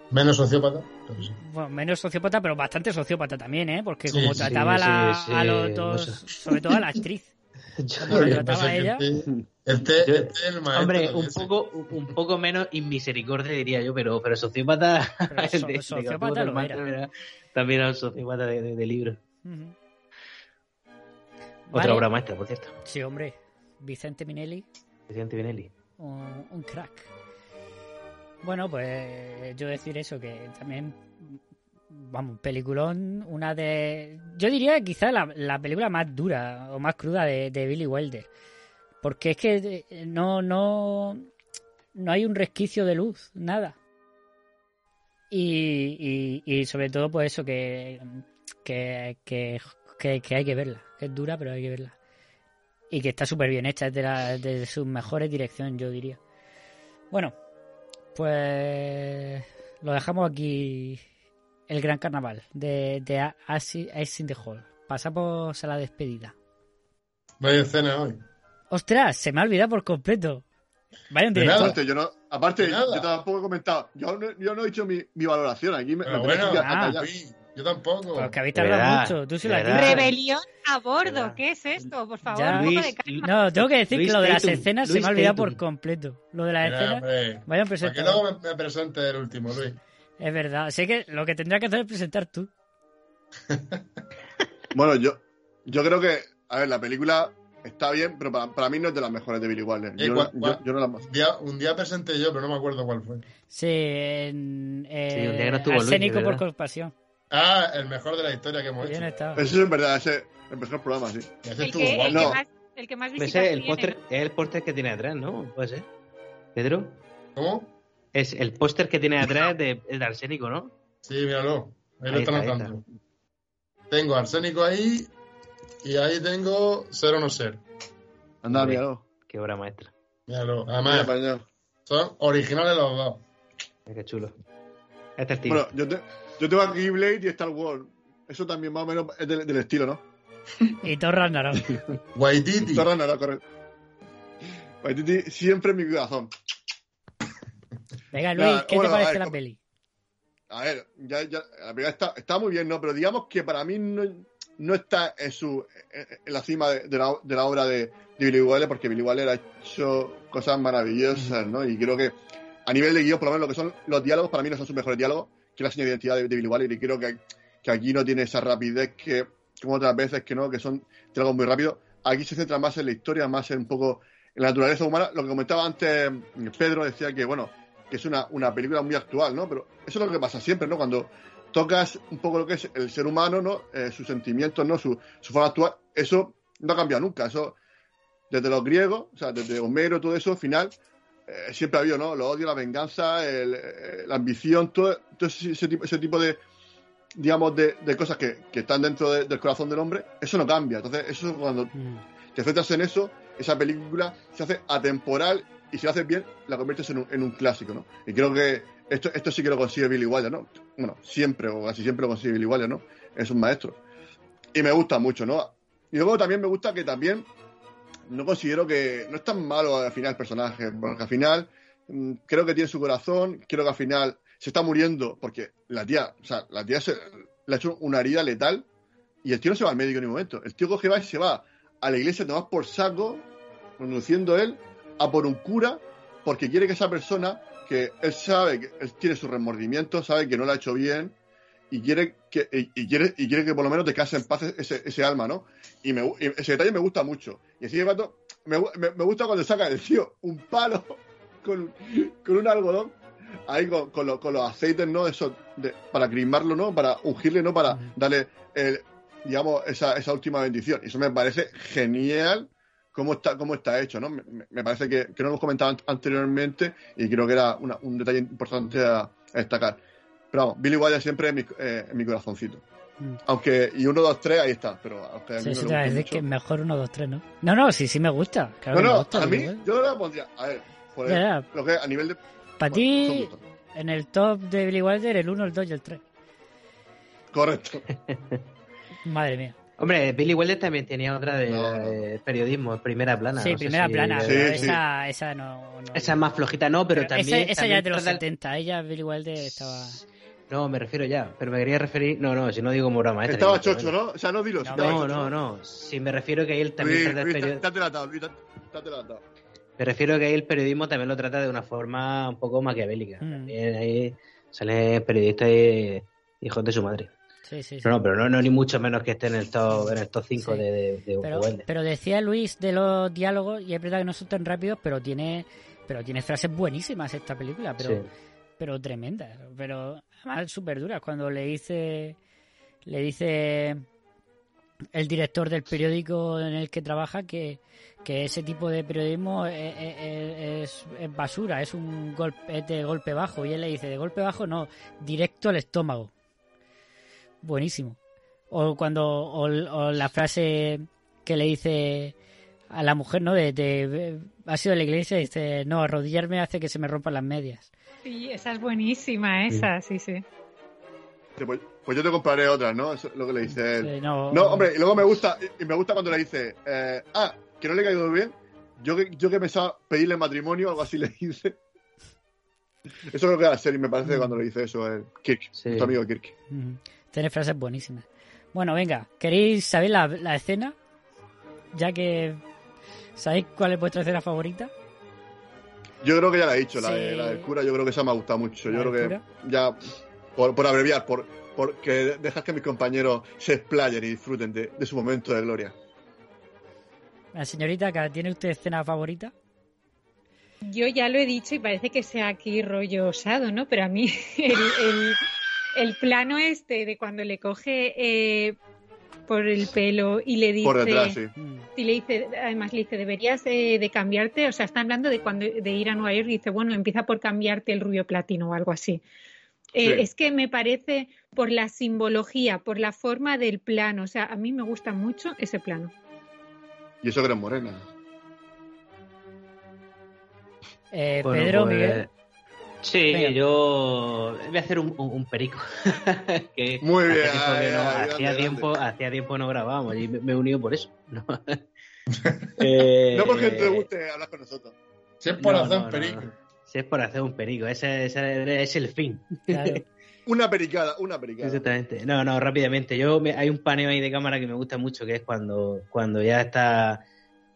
Menos sociópata, pero sí. Bueno, menos sociópata, pero bastante sociópata también, ¿eh? Porque Sí, como sí, trataba sí, la- sí, a los no dos, sé. sobre todo a la actriz. [LAUGHS] [LAUGHS] Lo trataba ella. Este, este- este es el maestro Hombre, de un ese. poco, un poco menos inmisericordia diría yo, pero, pero sociópata. Pero [LAUGHS] el so- de- de sociópata del lo era. también era- También era un sociópata de, de- de libro. Otra Vale. obra maestra, por cierto. Sí, hombre. Vicente Minelli, Vicente Vinelli. un, un crack. Bueno, pues yo decir eso, que también, vamos, peliculón, una de... Yo diría quizá la, la película más dura o más cruda de, de Billy Wilder. Porque es que eh, no, no, no hay un resquicio de luz, nada. Y, y, y sobre todo, pues eso, que, que, que, que, que hay que verla. Que es dura, pero hay que verla. Y que está súper bien hecha, es de, la- de sus mejores direcciones, yo diría. Bueno, pues lo dejamos aquí el gran carnaval de, de Ice in the Hall. Pasamos a la despedida. Vaya escena hoy. ¡Ostras! Se me ha olvidado por completo. Vaya. Aparte, yo no, aparte, De nada. yo tampoco he comentado. Yo no, yo no he hecho mi, mi valoración. Aquí me, Pero me bueno, ah. Sí, yo tampoco. Pues que habéis tardado verdad, mucho. Tú sí. Rebelión a bordo, ¿qué es esto? Por favor, Ya. un poco de calma. No, tengo que decir Luis que lo de las Tatum, escenas se me ha olvidado Tatum. por completo. Lo de las escenas. Vayan para que luego me, me presente el último, Luis. Es verdad. Sé que lo que tendrás que hacer es presentar tú. [LAUGHS] Bueno, yo, yo creo que, a ver, la película está bien, pero para, para mí no es de las mejores de Billy Wilder. Eh, Yo, ¿cuál- yo- cuál? yo no la Un día, un día presenté yo, pero no me acuerdo cuál fue. Sí, en. Eh, Sí, un día que no estuvo Arsénico por compasión. Ah, el mejor de la historia que hemos Bien hecho. estaba. Eso es verdad, ese empezó el programa, sí. Ese El estuvo que, el, guapo. que No. más, el que más visitas Ese es el tiene, póster, ¿no? es el póster que tiene atrás, ¿no? Puede ser. Pedro. ¿Cómo? Es el póster que tiene atrás de, [LAUGHS] de Arsénico, ¿no? Sí, míralo. Ahí, lo están está, ahí notando. Tengo arsénico ahí y ahí tengo ser o no ser. Anda, Hombre. míralo. Qué obra maestra. Míralo. Mira, Además, pañal. son originales los dos. Mira Qué chulo. Este es el tío. Bueno, yo, te- yo tengo aquí Blade y Star Wars. Eso también más o menos es del, del estilo, ¿no? Y Thor Ragnarok. [LAUGHS] Waititi. Torra nada, correcto. Waititi siempre en mi corazón. Venga, Luis, ¿qué bueno, te parece ver, la ¿cómo- peli? A ver, ya, ya, la película está, está muy bien, ¿no? Pero digamos que para mí no, no está en su en, en la cima de, de la, de la obra de, de Billy Wilder, porque Billy Wilder ha hecho cosas maravillosas, ¿no? Y creo que a nivel de guion, por lo menos lo que son los diálogos, para mí no son sus mejores diálogos, que es la señal de identidad de, de Billy Wilder, y creo que, que aquí no tiene esa rapidez que, como otras veces, que no, que son diálogos muy rápidos. Aquí se centra más en la historia, más en un poco en la naturaleza humana. Lo que comentaba antes Pedro decía que, bueno, que es una, una película muy actual, ¿no? Pero eso es lo que pasa siempre, ¿no? Cuando tocas un poco lo que es el ser humano, ¿no? Eh, sus sentimientos, ¿no? Su, su forma de actuar, eso no ha cambiado nunca. Eso, desde los griegos, o sea, desde Homero, todo eso, al final, eh, siempre ha habido, ¿no? Los odios, la venganza, el, eh, la ambición, todo, todo ese, ese tipo, ese tipo de, digamos, de, de cosas que, que están dentro de- del corazón del hombre, eso no cambia. Entonces, eso cuando Mm. te centras en eso, esa película se hace atemporal y si lo haces bien, la conviertes en un, en un clásico, ¿no? Y creo que esto, esto sí que lo consigue Billy Wilder, ¿no? Bueno, siempre o casi siempre lo consigue Billy Wilder, ¿no? Es un maestro. Y me gusta mucho, ¿no? Y luego también me gusta que también no considero que no es tan malo al final el personaje, porque al final mm, creo que tiene su corazón, creo que al final se está muriendo porque la tía, o sea, la tía se, le ha hecho una herida letal y el tío no se va al médico en ningún momento. El tío coge y se va a la iglesia, tomás por saco, conduciendo él a por un cura porque quiere que esa persona, que él sabe que él tiene su remordimiento, sabe que no lo ha hecho bien y quiere que y, y quiere y quiere que por lo menos descanse en paz ese, ese alma, ¿no? Y, me, y ese detalle me gusta mucho. Y así de rato, me, me, me gusta cuando saca el tío un palo [LAUGHS] con, con un algodón ahí con, con, lo- con los aceites, ¿no? Eso de- para crismarlo, ¿no? Para ungirle, ¿no? Para darle, el, digamos, esa, esa última bendición. Y eso me parece genial cómo está, cómo está hecho, ¿no? Me, parece que, que no lo hemos comentado an- anteriormente y creo que era una- un detalle importante a, a destacar. Pero vamos, Billy Wilder siempre en mi, eh, en mi corazoncito. Mm. Aunque, y 1, 2, 3, ahí está. Pero a Sí, no te decir mucho. que mejor uno, dos, tres, ¿no? No, no, sí, sí me gusta. Claro no, me no, gusta, a mí, Wilder. yo lo pondría. A ver, por Ya, ya. lo que a nivel de. Para ti, en el top de Billy Wilder, el 1, el 2 y el 3. Correcto. Madre mía. Hombre, Billy Wilder también tenía otra de, No, periodismo, primera plana. sí, no primera si- plana. Sí, pero sí. esa, esa no, no- Esa es más flojita, no, pero, pero también. esa, esa ya es de los trata- 70. Ella, Billy Wilder, estaba. No, me refiero ya, pero me quería referir. No, no, si no digo como broma. maestra, Estaba chocho, ¿no? O sea, no dilo. si No, estaba No, chocho, no, no. Si me refiero que él también trata el periodismo. Me refiero que ahí el periodismo también lo trata de una forma un poco maquiavélica. Mm. También ahí salen periodistas y hijos de su madre. Sí, sí, sí. No, pero no, no ni mucho menos que esté en el top, en el top 5 Sí. de, de, de Pero, decía Luis de los diálogos, y es verdad que no son tan rápidos, pero tiene, pero tiene frases buenísimas esta película, pero, pero tremendas, pero además súper duras. Cuando le dice, le dice el director del periódico en el que trabaja que, que ese tipo de periodismo es, es- es- es basura, es un golpe, es de golpe bajo, y él le dice de golpe bajo no, directo al estómago. Buenísimo. O cuando, o, o la frase que le dice a la mujer, ¿no? De, de- ha sido de la iglesia y dice, no, arrodillarme hace que se me rompan las medias. Sí, esa es buenísima, esa, sí, sí. Sí, Pues, pues yo te compraré otras, ¿no? Eso es lo que le dice él. Sí, no, No, hombre, y luego me gusta, y me gusta cuando le dice, eh, ah, que no le ha caído bien. Yo que, yo que pensaba pedirle matrimonio, algo así le dice. Eso creo que era la serie, me parece, cuando le dice eso el Kirk, Sí. nuestro amigo Kirk. Ujú. Tiene frases buenísimas. Bueno, venga, ¿queréis saber la, la escena? Ya que... ¿Sabéis cuál es vuestra escena favorita? Yo creo que ya la he dicho, la, de- la del cura, yo creo que esa me ha gustado mucho. ¿La Yo creo que cura? ya, por, por abreviar, por porque dejas que mis compañeros se explayen y disfruten de, de su momento de gloria. La señorita, ¿tiene usted escena favorita? Yo ya lo he dicho y parece que sea aquí rollo osado, ¿no? Pero a mí [LAUGHS] el, el- el plano este de cuando le coge eh, por el pelo y le dice... Por detrás, sí. Y le dice, además le dice, deberías eh, de cambiarte, o sea, está hablando de cuando de ir a Nueva York y dice, bueno, empieza por cambiarte el rubio platino o algo así. Eh, Sí. Es que me parece por la simbología, por la forma del plano, o sea, a mí me gusta mucho ese plano. Y eso que eres morena. Eh, Bueno, Pedro, pues, Miguel. Sí, Venga. yo voy a hacer un, un- un perico. [LAUGHS] que Muy bien, tiempo que ay, no- ay, hacía, grande, tiempo, hacía tiempo no grabábamos y me, me he unido por eso. No, [LAUGHS] Eh, No porque te guste hablar con nosotros. Si es por no, hacer no, un perico. no. Si es por hacer un perico, ese, ese es el fin. Claro. [LAUGHS] Una pericada, una pericada. Exactamente. No, no, rápidamente. Yo me- hay un paneo ahí de cámara que me gusta mucho, que es cuando, cuando ya está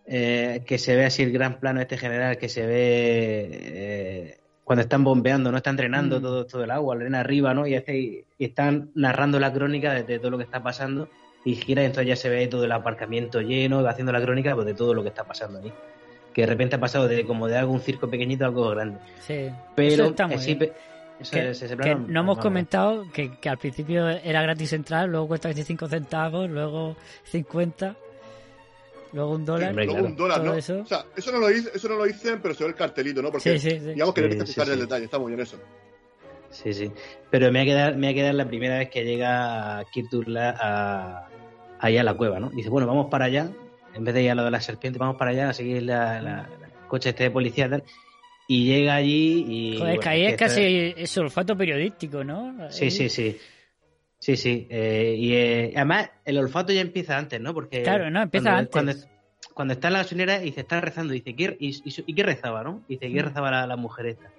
eh, que se ve así el gran plano este general, que se ve eh, cuando están bombeando, no están drenando Mm. todo, todo el agua, la arena arriba, ¿no? Y, hace- y están narrando la crónica de, de todo lo que está pasando y gira, y entonces ya se ve todo el aparcamiento lleno, haciendo la crónica pues, de todo lo que está pasando ahí. Que de repente ha pasado de como de algo un circo pequeñito a algo grande. Sí. Pero Eso está muy sí, bien. pe- eso Que, es- ese que plano- no hemos comentado que, que al principio era gratis entrar, luego cuesta 25 centavos, luego 50, luego un dólar. Hombre, Luego claro. un dólar, ¿no? eso. O sea, eso no, lo dice, eso no lo dicen, pero se ve el cartelito, ¿no? Porque Sí, sí, sí. digamos que Sí, tienes que sí, fijar en el detalle, está muy bien eso. Sí, sí. Pero me ha quedado, me ha quedado la primera vez que llega Kir Turla a, ahí a la cueva, ¿no? Dice, bueno, vamos para allá, en vez de ir a lo de la serpiente, vamos para allá a seguir la, coche este de policía y tal. Y llega allí y... Joder, bueno, que ahí es casi es olfato periodístico, ¿no? Sí, Ahí- sí, sí. Sí, sí. eh, y eh, además el olfato ya empieza antes, ¿no? Porque Claro, no, empieza cuando, antes. Cuando, cuando está en la gasolinera y se está rezando, dice, ¿qué, y, y- y qué rezaba, no? Dice, ¿qué Mm. rezaba la, la mujer esta?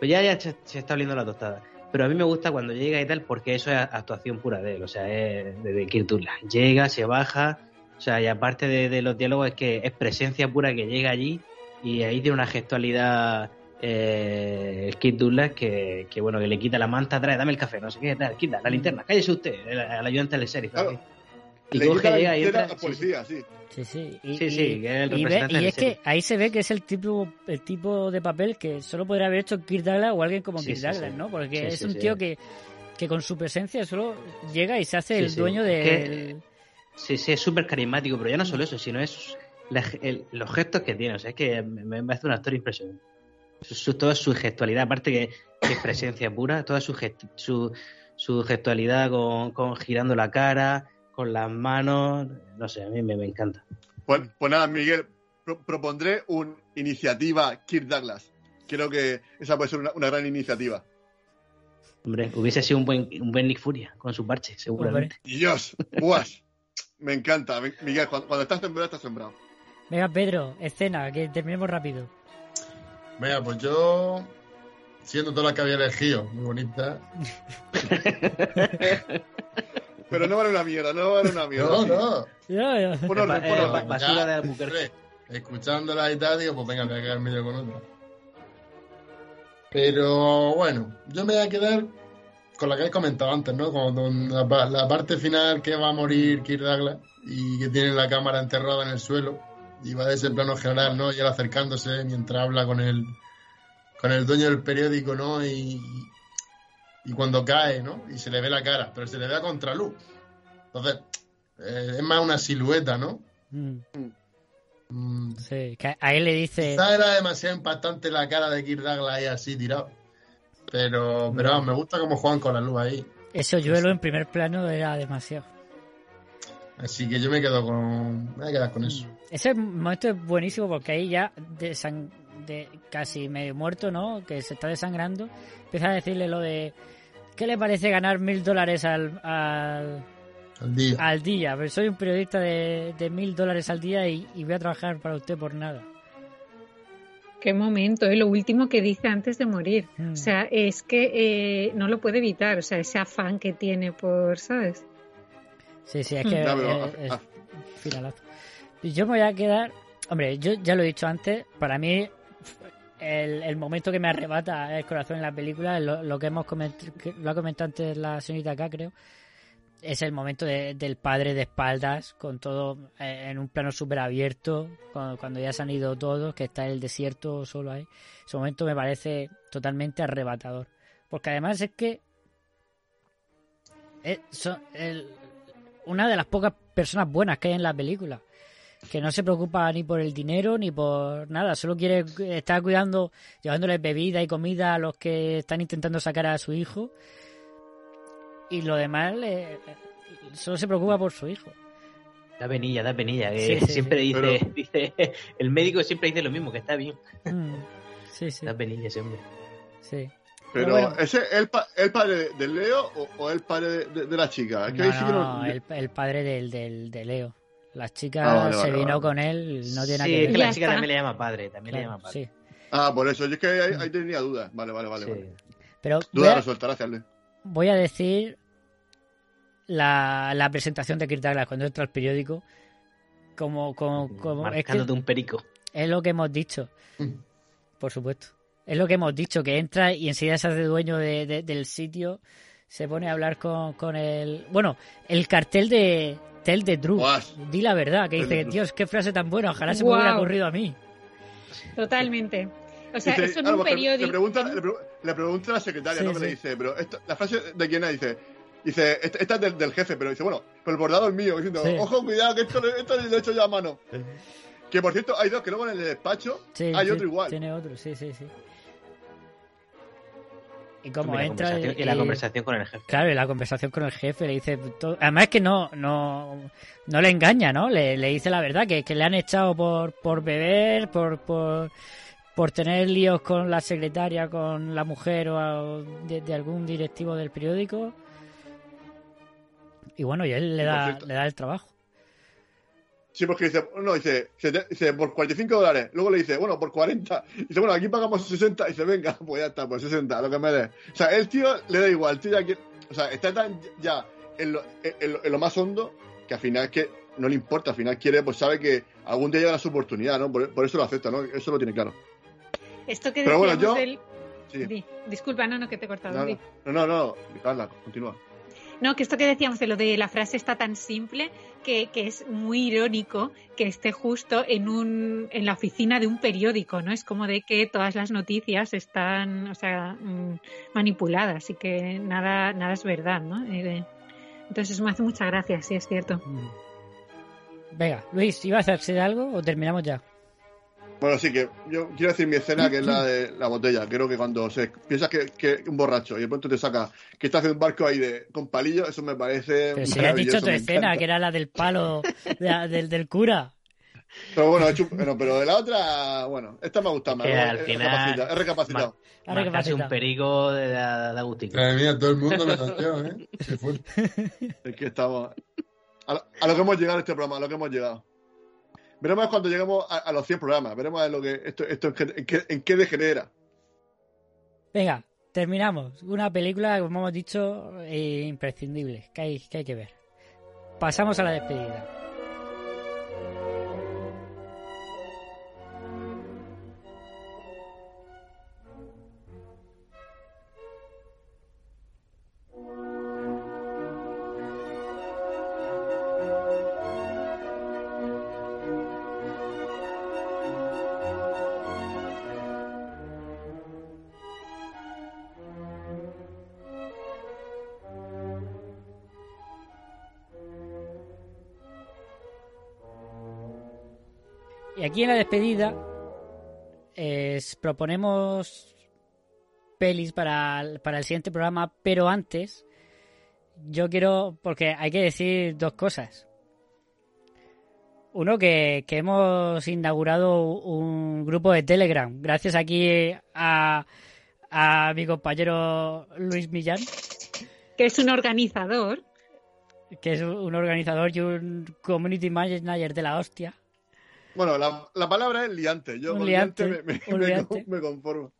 Pues ya, ya se, se está oliendo la tostada. Pero a mí me gusta cuando llega y tal, porque eso es actuación pura de él, o sea, es de, Douglas. Llega, se baja, o sea, y aparte de, de los diálogos, es que es presencia pura que llega allí y ahí tiene una gestualidad eh, el Kid Douglas que, que, bueno, que le quita la manta, trae, dame el café, no sé qué, tal, quita la linterna, cállese usted, el, al ayudante del sheriff. Claro. Y Le coge, llega y entra. policía, sí. Sí, sí. Y, Sí, y- sí, que es el y ve- representante y del es que ahí se ve que es el tipo, el tipo de papel que solo podría haber hecho Kirk Douglas o alguien como Sí, Kirk Douglas, sí. ¿no? Porque Sí, es sí, un sí. tío que, que con su presencia solo llega y se hace Sí, el sí. dueño del... Sí, sí, es súper carismático, pero ya no solo eso, sino es la- el- los gestos que tiene. O sea, es que me, me hace un actor impresionante. Su, toda su gestualidad, aparte que, que es presencia pura, toda su, gest- su, su gestualidad con, con girando la cara, con las manos, no sé, a mí me, me encanta. Pues, pues nada, Miguel, pro- propondré una iniciativa Kirk Douglas. Creo que esa puede ser una, una gran iniciativa. Hombre, hubiese sido un buen, un buen Nick Furia con su parche, seguramente. Dios, guas. Me encanta. Mi- Miguel, cuando, cuando estás sembrado, estás sembrado. Venga, Pedro, escena, que terminemos rápido. Venga, pues yo, siendo todas las que había elegido, muy bonita. [LAUGHS] Pero no vale una mierda, no vale una mierda. No, no. Ya, ya. Orden, Eh, orden. basura de hombre, Escuchándola y tal, digo, pues venga, me voy a quedar medio con otra. Pero bueno, yo me voy a quedar con la que he comentado antes, ¿no? Con la, la parte final que va a morir Kirk Douglas y que tiene la cámara enterrada en el suelo y va de ese plano general, ¿no? Y él acercándose mientras habla con el, con el dueño del periódico, ¿no? Y, y cuando cae, ¿no? Y se le ve la cara, pero se le ve a contraluz. Entonces, eh, es más una silueta, ¿no? Mm, Mm, Sí, que a él le dice... Quizá era demasiado impactante la cara de Kirk Douglas ahí así tirado. Pero, pero vamos, me gusta cómo juegan con la luz ahí. Ese hoyuelo en primer plano era demasiado. Así que yo me quedo con. Me voy a quedar con eso. Ese momento es buenísimo porque ahí ya de, san- de casi medio muerto, ¿no? Que se está desangrando. Empieza a decirle lo de... ¿Qué le parece ganar mil dólares al, al, Al día. al día? Pero soy un periodista de de mil dólares al día y, y voy a trabajar para usted por nada. Qué momento, ¿eh? lo último que dice antes de morir. Mm. O sea, es que eh, no lo puede evitar, o sea, ese afán que tiene por, ¿sabes? Sí, sí, es que Ya, pero, es- es ah, finalazo. Yo me voy a quedar... Hombre, yo ya lo he dicho antes, para mí el, el momento que me arrebata el corazón en la película, lo, lo que hemos comentado, lo ha comentado antes la señorita acá, creo, es el momento de- del padre de espaldas, con todo eh, en un plano súper abierto, cuando, cuando ya se han ido todos, que está el desierto solo ahí. Ese momento me parece totalmente arrebatador. Porque además es que es son el- una de las pocas personas buenas que hay en la película. Que no se preocupa ni por el dinero ni por nada, solo quiere estar cuidando, llevándole bebida y comida a los que están intentando sacar a su hijo. Y lo demás, le- solo se preocupa por su hijo. Da penilla, da penilla. Que Sí, sí, siempre sí. dice, [LAUGHS] dice. El médico siempre dice lo mismo, que está bien. Mm, Sí, sí, Da penilla ese hombre. sí. Pero, bueno. ¿ese es el, pa- el padre de, Leo o, o el padre de, de- de la chica? Es que No, ahí sí que no, no- el, el padre del, del, de Leo. La chica Ah, vale, se vale, vino vale. con él, no tiene nada Sí, que es que ver. la chica también le llama padre, también le llama padre. sí. Ah, por eso. Yo es que ahí, ahí tenía dudas. Vale, vale, vale. Sí. vale. Pero voy Duda a, resuelta, gracias, Ale. voy a decir la, la presentación de Kirk Douglas cuando entra al periódico. Como, como, como es, que Marcándote un perico. es lo que hemos dicho. Por supuesto. Es lo que hemos dicho, que entra y enseguida se hace dueño de- de- del sitio. Se pone a hablar con, con el... Bueno, el cartel de Tell the Truth. Guas. Di la verdad, que dice. Dios, qué frase tan buena, ojalá se me hubiera ocurrido a mí. Totalmente. O sea, Dice, eso en ah, un le- periódico. Le pregunta, le, pre- le pregunta a la secretaria, Sí, ¿no? Que le dice, pero esto- la frase de quién es, dice, dice, esta, esta es del, del jefe, pero dice, bueno, pero el bordado es mío, diciendo, Sí. ojo, cuidado, que esto, le- esto lo he hecho yo a mano. Que por cierto, hay dos que luego en el despacho Sí, hay sí, otro igual. Tiene otro, sí, sí, sí. Y como entra... conversación- y la conversación con el jefe. Claro, y la conversación con el jefe le dice... todo- Además es que no, no, no le engaña, ¿no? Le, le dice la verdad, que, que le han echado por, por beber, por, por, por tener líos con la secretaria, con la mujer o a- de, de algún directivo del periódico. Y bueno, y él le da, cierto- le da el trabajo. Sí, porque dice, no, dice, dice, por 45 dólares. Luego le dice, bueno, por 40. Dice, bueno, aquí pagamos 60. Dice, venga, [LAUGHS] pues ya está, por 60, lo que me dé. O sea, el tío le da igual, el tío ya quiere- o sea, está tan ya en lo, en lo- en lo más hondo que al final es que no le importa, al final quiere, pues sabe que algún día llegará su oportunidad, ¿no? Por, por eso lo acepta, ¿no? Eso lo tiene claro. Esto que Pero bueno, yo- del... Sí. Di. Disculpa, no, no, que te he cortado. No, no, no, no, Carla, continúa. No, que esto que decíamos de lo de la frase está tan simple que, que es muy irónico que esté justo en un en la oficina de un periódico, ¿no? Es como de que todas las noticias están, o sea, mm, manipuladas y que nada nada es verdad, ¿no? Entonces me hace mucha gracia, sí es cierto. Venga, Luis, ¿iba a hacerse de algo o terminamos ya? Bueno, sí que yo quiero decir mi escena, que es la de la botella. Creo que cuando se piensas que, que un borracho y de pronto te saca que está haciendo un barco ahí de, con palillos, eso me parece. Pero si has dicho tu escena, que era la del palo de- del, del cura. Pero bueno, he hecho- bueno, pero de la otra, bueno, esta me ha gustado más. Al He final- recapacitado, he recapacitado. Ahora que Marcarse un pasa. perico de, de, de Agustín. Madre mía, todo el mundo me tanteó, ¿eh? Qué fuerte. Es que estamos. A lo, a lo que hemos llegado en este programa, a lo que hemos llegado. Veremos cuando lleguemos a, los 100 programas. Veremos lo que esto, en, qué, en qué- en qué degenera. Venga, terminamos. Una película, como hemos dicho, eh, imprescindible, que hay que ver. Pasamos a la despedida. Aquí en la despedida es- proponemos pelis para, el- para el siguiente programa, pero antes yo quiero, porque hay que decir dos cosas. Uno, que, que hemos inaugurado un grupo de Telegram, gracias aquí a, a mi compañero Luis Millán, Que es un organizador. que es un organizador y un community manager de la hostia. Bueno, la, la palabra es liante. Yo Un con liante, liante, me, me- un me liante. con- me conformo.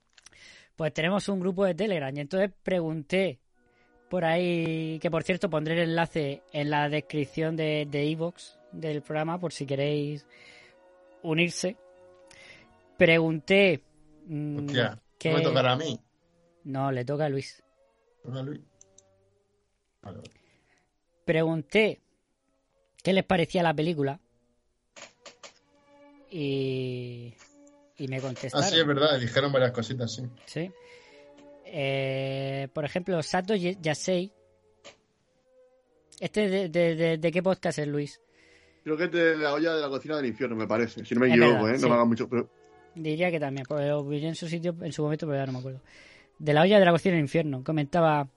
Pues tenemos un grupo de Telegram y entonces pregunté por ahí, que por cierto pondré el enlace en la descripción de de iVoox del programa por si queréis unirse. Pregunté... mm, Hostia, que- ¿no me tocará a mí? No, le toca a Luis. ¿Toca a Luis? Vale, vale. Pregunté qué les parecía la película y, y me Ah, contestaron. sí, es verdad, dijeron varias cositas, sí. Sí. Eh, por ejemplo, Sato Yasei. ¿Este de, de, de- de qué podcast es, Luis? Creo que es de la olla de la cocina del infierno, me parece. Si no me equivoco, verdad, ¿eh? sí. No me haga mucho. Pero... Diría que también, porque lo vi en su sitio en su momento, pero ya no me acuerdo. De la olla de la cocina del infierno. Comentaba,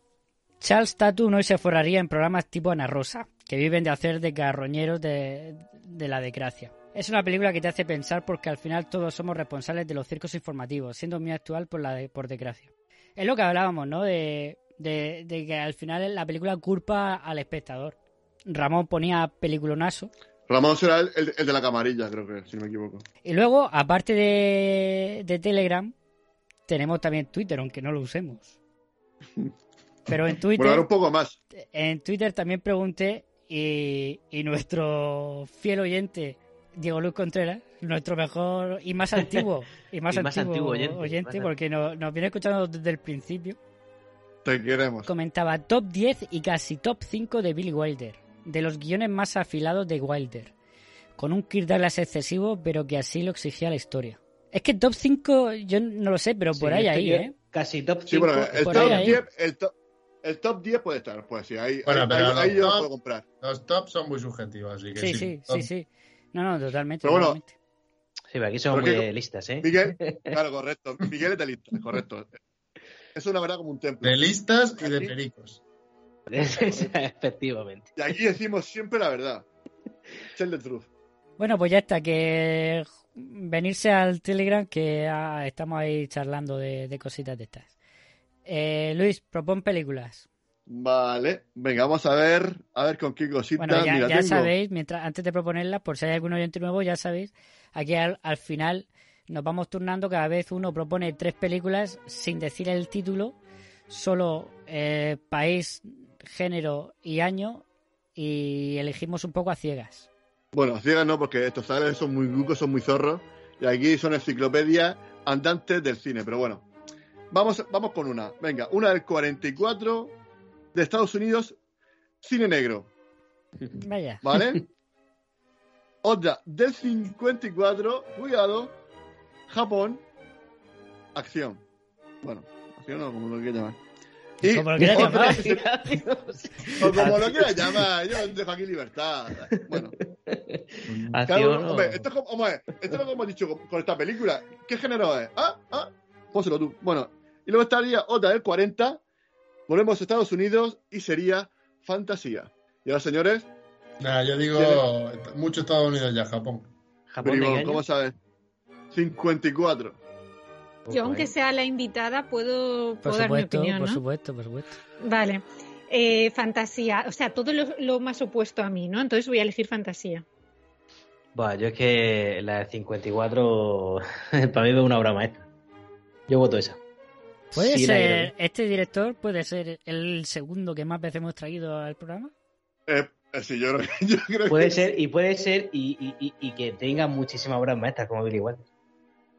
Charles Tatu no se forraría en programas tipo Ana Rosa, que viven de hacer de carroñeros de, de la desgracia. Es una película que te hace pensar porque al final todos somos responsables de los circos informativos, siendo muy actual por, la de- por desgracia. Es lo que hablábamos, ¿no? De, de, de que al final la película culpa al espectador. Ramón ponía peliculonazo. Ramón será el, el- el de la camarilla, creo que, si no me equivoco. Y luego, aparte de, de Telegram, tenemos también Twitter, aunque no lo usemos. [LAUGHS] Pero en Twitter, Bueno, un poco más. en Twitter también pregunté y, y nuestro fiel oyente, Diego Luis Contreras, nuestro mejor y más antiguo y más, [LAUGHS] Y más antiguo, antiguo oyente, más porque nos, nos viene escuchando desde el principio, Te queremos. comentaba top 10 y casi top 5 de Billy Wilder, de los guiones más afilados de Wilder, con un Kirk Douglas excesivo, pero que así lo exigía la historia. Es que top 5, yo no lo sé, pero por Sí, ahí, ahí, ¿eh? Casi top 5. Sí, bueno, el por top, ahí, ahí. 10, el, top, el top 10 puede estar, pues sí, ahí, Bueno, ahí, pero ahí- los ahí yo lo top- puedo comprar. Los tops son muy subjetivos, así que Sí, sí. sí, top- sí, sí. No, no, totalmente. Pero bueno, totalmente. Sí, pero aquí somos muy que- listas, ¿eh? Miguel, [LAUGHS] claro, correcto. Miguel es de lista, correcto. Es una verdad como un templo. De listas y de pericos. [LAUGHS] Efectivamente. Y aquí decimos siempre la verdad. Tell the truth. Bueno, pues ya está, que venirse al Telegram, que ah, estamos ahí charlando de, de cositas de estas. Eh, Luis, propon películas. Vale, venga, vamos a ver, a ver con qué cositas. Bueno, ya, Mira, ya tengo- sabéis, mientras antes de proponerlas, por si hay algún oyente nuevo, ya sabéis, aquí al, al final nos vamos turnando, cada vez uno propone tres películas sin decir el título, solo eh, país, género y año, y elegimos un poco a ciegas. Bueno, ciegas no, porque estos sales son muy grucos, son muy zorros. Y aquí son enciclopedias andantes del cine, pero bueno. Vamos, vamos con una. Venga, una del 44 de Estados Unidos, cine negro. [LAUGHS] Vaya. ¿Vale? [LAUGHS] Otra del 54, cuidado, Japón, acción. Bueno, acción no, como lo quieras llamar. Y Como lo quieras llamar. [LAUGHS] o como lo quieras llamar, yo dejo aquí libertad. Bueno, o- hombre, esto es como, hombre, esto es lo que hemos dicho con, con esta película. ¿Qué género es? Ah, ah, pónselo tú. Bueno, y luego estaría otra del 40. Volvemos a Estados Unidos y sería fantasía. Y ahora, señores, Nah, yo digo mucho Estados Unidos ya, Japón. ¿Japón año? ¿cómo sabes? 54. Yo, aunque sea la invitada, puedo, dar mi opinión, por ¿no? supuesto, por supuesto. Vale. Eh, fantasía, o sea, todo lo, lo más opuesto a mí, ¿no? Entonces voy a elegir fantasía. Buah, yo es que la de 54 [LAUGHS] para mí es una obra maestra. Yo voto esa. ¿Puede Sí, ser, este director puede ser el segundo que más veces hemos traído al programa? Eh, eh, sí, yo creo, que- [LAUGHS] yo creo Puede que ser, y puede ser, y, y- y- y que tenga muchísimas obras maestras como Billy Wilder.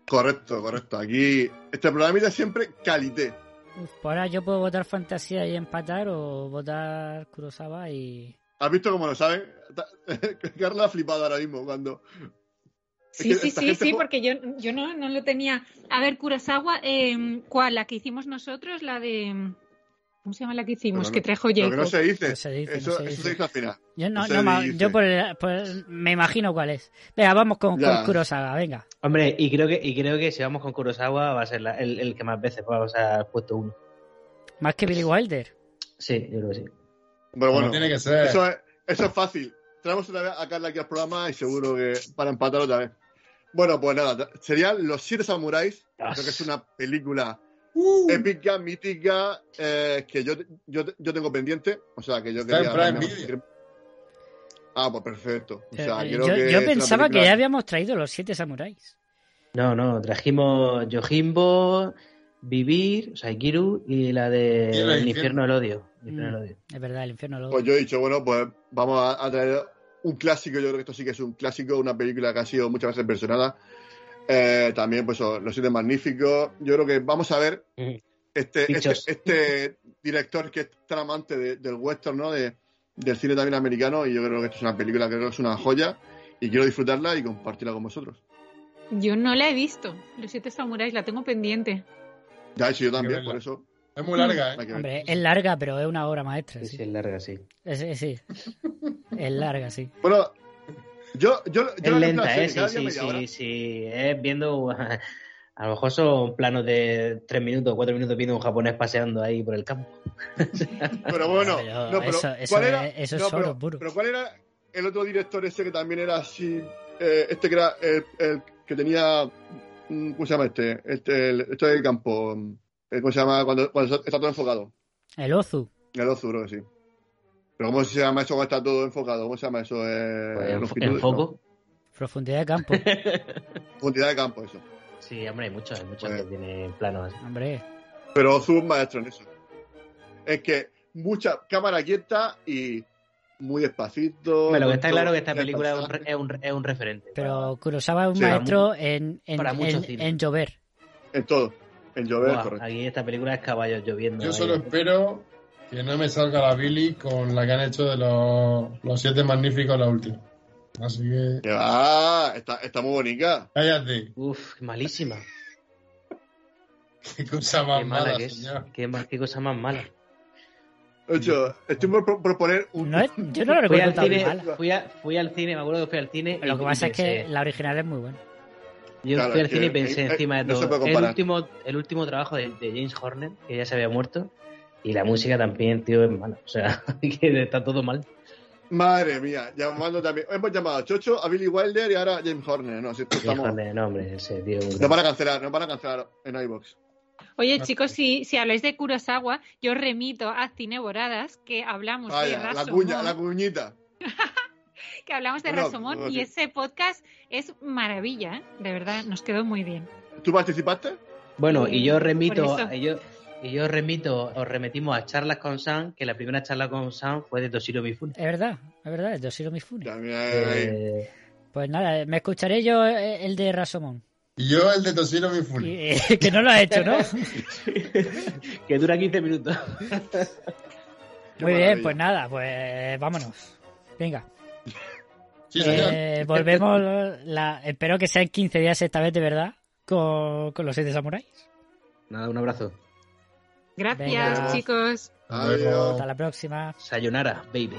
Correcto, correcto. Aquí, este programa es siempre calité. Uf, pues ahora yo puedo votar fantasía y empatar o votar Kurosawa y... ¿Has visto cómo lo saben? [LAUGHS] Carla ha flipado ahora mismo cuando. Sí, sí, sí, sí, porque yo, yo no, no lo tenía. A ver, Kurosawa, eh, ¿cuál? La que hicimos nosotros, la de. ¿Cómo se llama la que hicimos? Pero no- que trajo Jacob. no se dice. No se dice, eso, no se eso dice. se dice al final. Yo no, No yo por, el- por- me imagino cuál es. Venga, vamos con, con Kurosawa, venga. Hombre, y creo que, y creo que si vamos con Kurosawa va a ser la- el, el que más veces va a ser puesto uno. Más que Billy Wilder. Sí, yo creo que sí. Pero bueno, tiene que ser. Eso es, eso es fácil. Traemos otra vez a Carla aquí al programa y seguro que para empatar otra vez. Bueno, pues nada, serían Los Siete Samuráis. Creo que es una película Uh, épica, mítica, eh, que yo, yo, yo tengo pendiente. O sea, que yo Está en quería. Prime Video. Ah, pues perfecto. O sea, Eh, creo yo que yo pensaba que ya habíamos traído los siete samuráis. No, no, trajimos Yojimbo, Vivir, o sea, Ikiru y la de Y el El infierno. del odio. Mm, del odio. es verdad, el infierno lo... Pues yo he dicho, bueno, pues vamos a, a traer un clásico. Yo creo que esto sí que es un clásico, una película que ha sido muchas veces versionada. Eh, también, pues, oh, Los Siete Magníficos. Yo creo que vamos a ver Ujú. este, este, este director que es tan amante de- del western, ¿no? De, del cine también americano. Y yo creo que esto es una película que creo que es una joya. Y quiero disfrutarla y compartirla con vosotros. Yo no la he visto. Los siete samuráis, la tengo pendiente. Ya hecho yo también, por eso. Es muy larga, hay ¿eh? Hombre, es larga, pero es una obra maestra. Sí, Sí, sí, es larga, sí. Es- es- sí. es larga, sí. Bueno, yo, yo, yo Es lenta, ¿eh? Sí, sí, sí, sí. Es viendo... [LAUGHS] A lo mejor son planos de tres minutos, cuatro minutos viendo un japonés paseando ahí por el campo. [LAUGHS] Pero bueno, no, pero eso- eso ¿cuál es- eso es No, oro pero, puro. pero ¿cuál era el otro director ese que también era así? eh, este que era el, el que tenía. mm, ¿Cómo se llama este? Este, el, este del campo. Eh, ¿Cómo se llama? Cuando, cuando está todo enfocado. El Ozu. El Ozu, creo que sí. Pero ¿cómo se llama eso cuando está todo enfocado? ¿Cómo se llama eso? Eh, Pues, foco. Profundidad de campo. [LAUGHS] profundidad de campo, eso. Sí, hombre, hay muchos, hay muchos Pues- que tienen planos así. Hombre, Pero Ozu es un maestro en eso. Es que mucha cámara quieta y muy despacito. Hombre, lo que está claro es que esta el película es un, es un, es un referente. pero Kurosawa es un Sí. maestro en, en, en llover. En todo. En llover, correcto. aquí esta película es caballos lloviendo. Yo ahí. solo espero que no me salga la Billy con la que han hecho de los, los siete magníficos la última. Así que. Que va, está, está muy bonita. Cállate. Uf, malísima. Qué cosa más Qué mala mala, que es. señor. Qué, cosa más mala. Ocho, estoy por pro- proponer un. No es- yo no lo Fui recuerdo al, tan cine, mala. fui, a- fui al cine, me acuerdo que fui al cine. Lo que pasa es que la original es muy buena. Yo Claro, fui al cine y pensé eh, encima de no se todo. puede el, último, el último trabajo de, de James Horner, que ya se había muerto. Y la música también, tío, es mala. O sea, [LAUGHS] que está todo mal. Madre mía, llamando también. Hemos llamado a Chocho, a Billy Wilder y ahora a James Horner. No, si esto James estamos. Horner, no, hombre, ese tío. No van a cancelar, no van a cancelar en iBox. Oye, chicos, si, si habláis de Kurosawa, yo remito a Cineboradas, que hablamos de Vaya, la cuña, la cuñita. [LAUGHS] que hablamos de Bueno, no, y ese podcast es maravilla, ¿eh? De verdad, nos quedó muy bien. ¿Tú participaste? Bueno, y yo remito, yo, y yo remito, os remitimos a charlas con Sam, que la primera charla con Sam fue de Toshiro Mifune. Es verdad, es verdad, es Toshiro Mifune. También. Eh, Pues nada, me escucharé yo eh, el de Rasomon. Y yo el de Toshiro Mifune. Eh, [LAUGHS] que no lo ha hecho, ¿no? [LAUGHS] que dura 15 minutos. Muy bien, pues nada, pues vámonos. Venga. Sí, señor. Eh, volvemos, la, espero que sean 15 días esta vez de verdad, con, con los siete samuráis. Nada, un abrazo. Gracias, Venga. chicos. Adiós. Hasta la próxima. Sayonara, baby.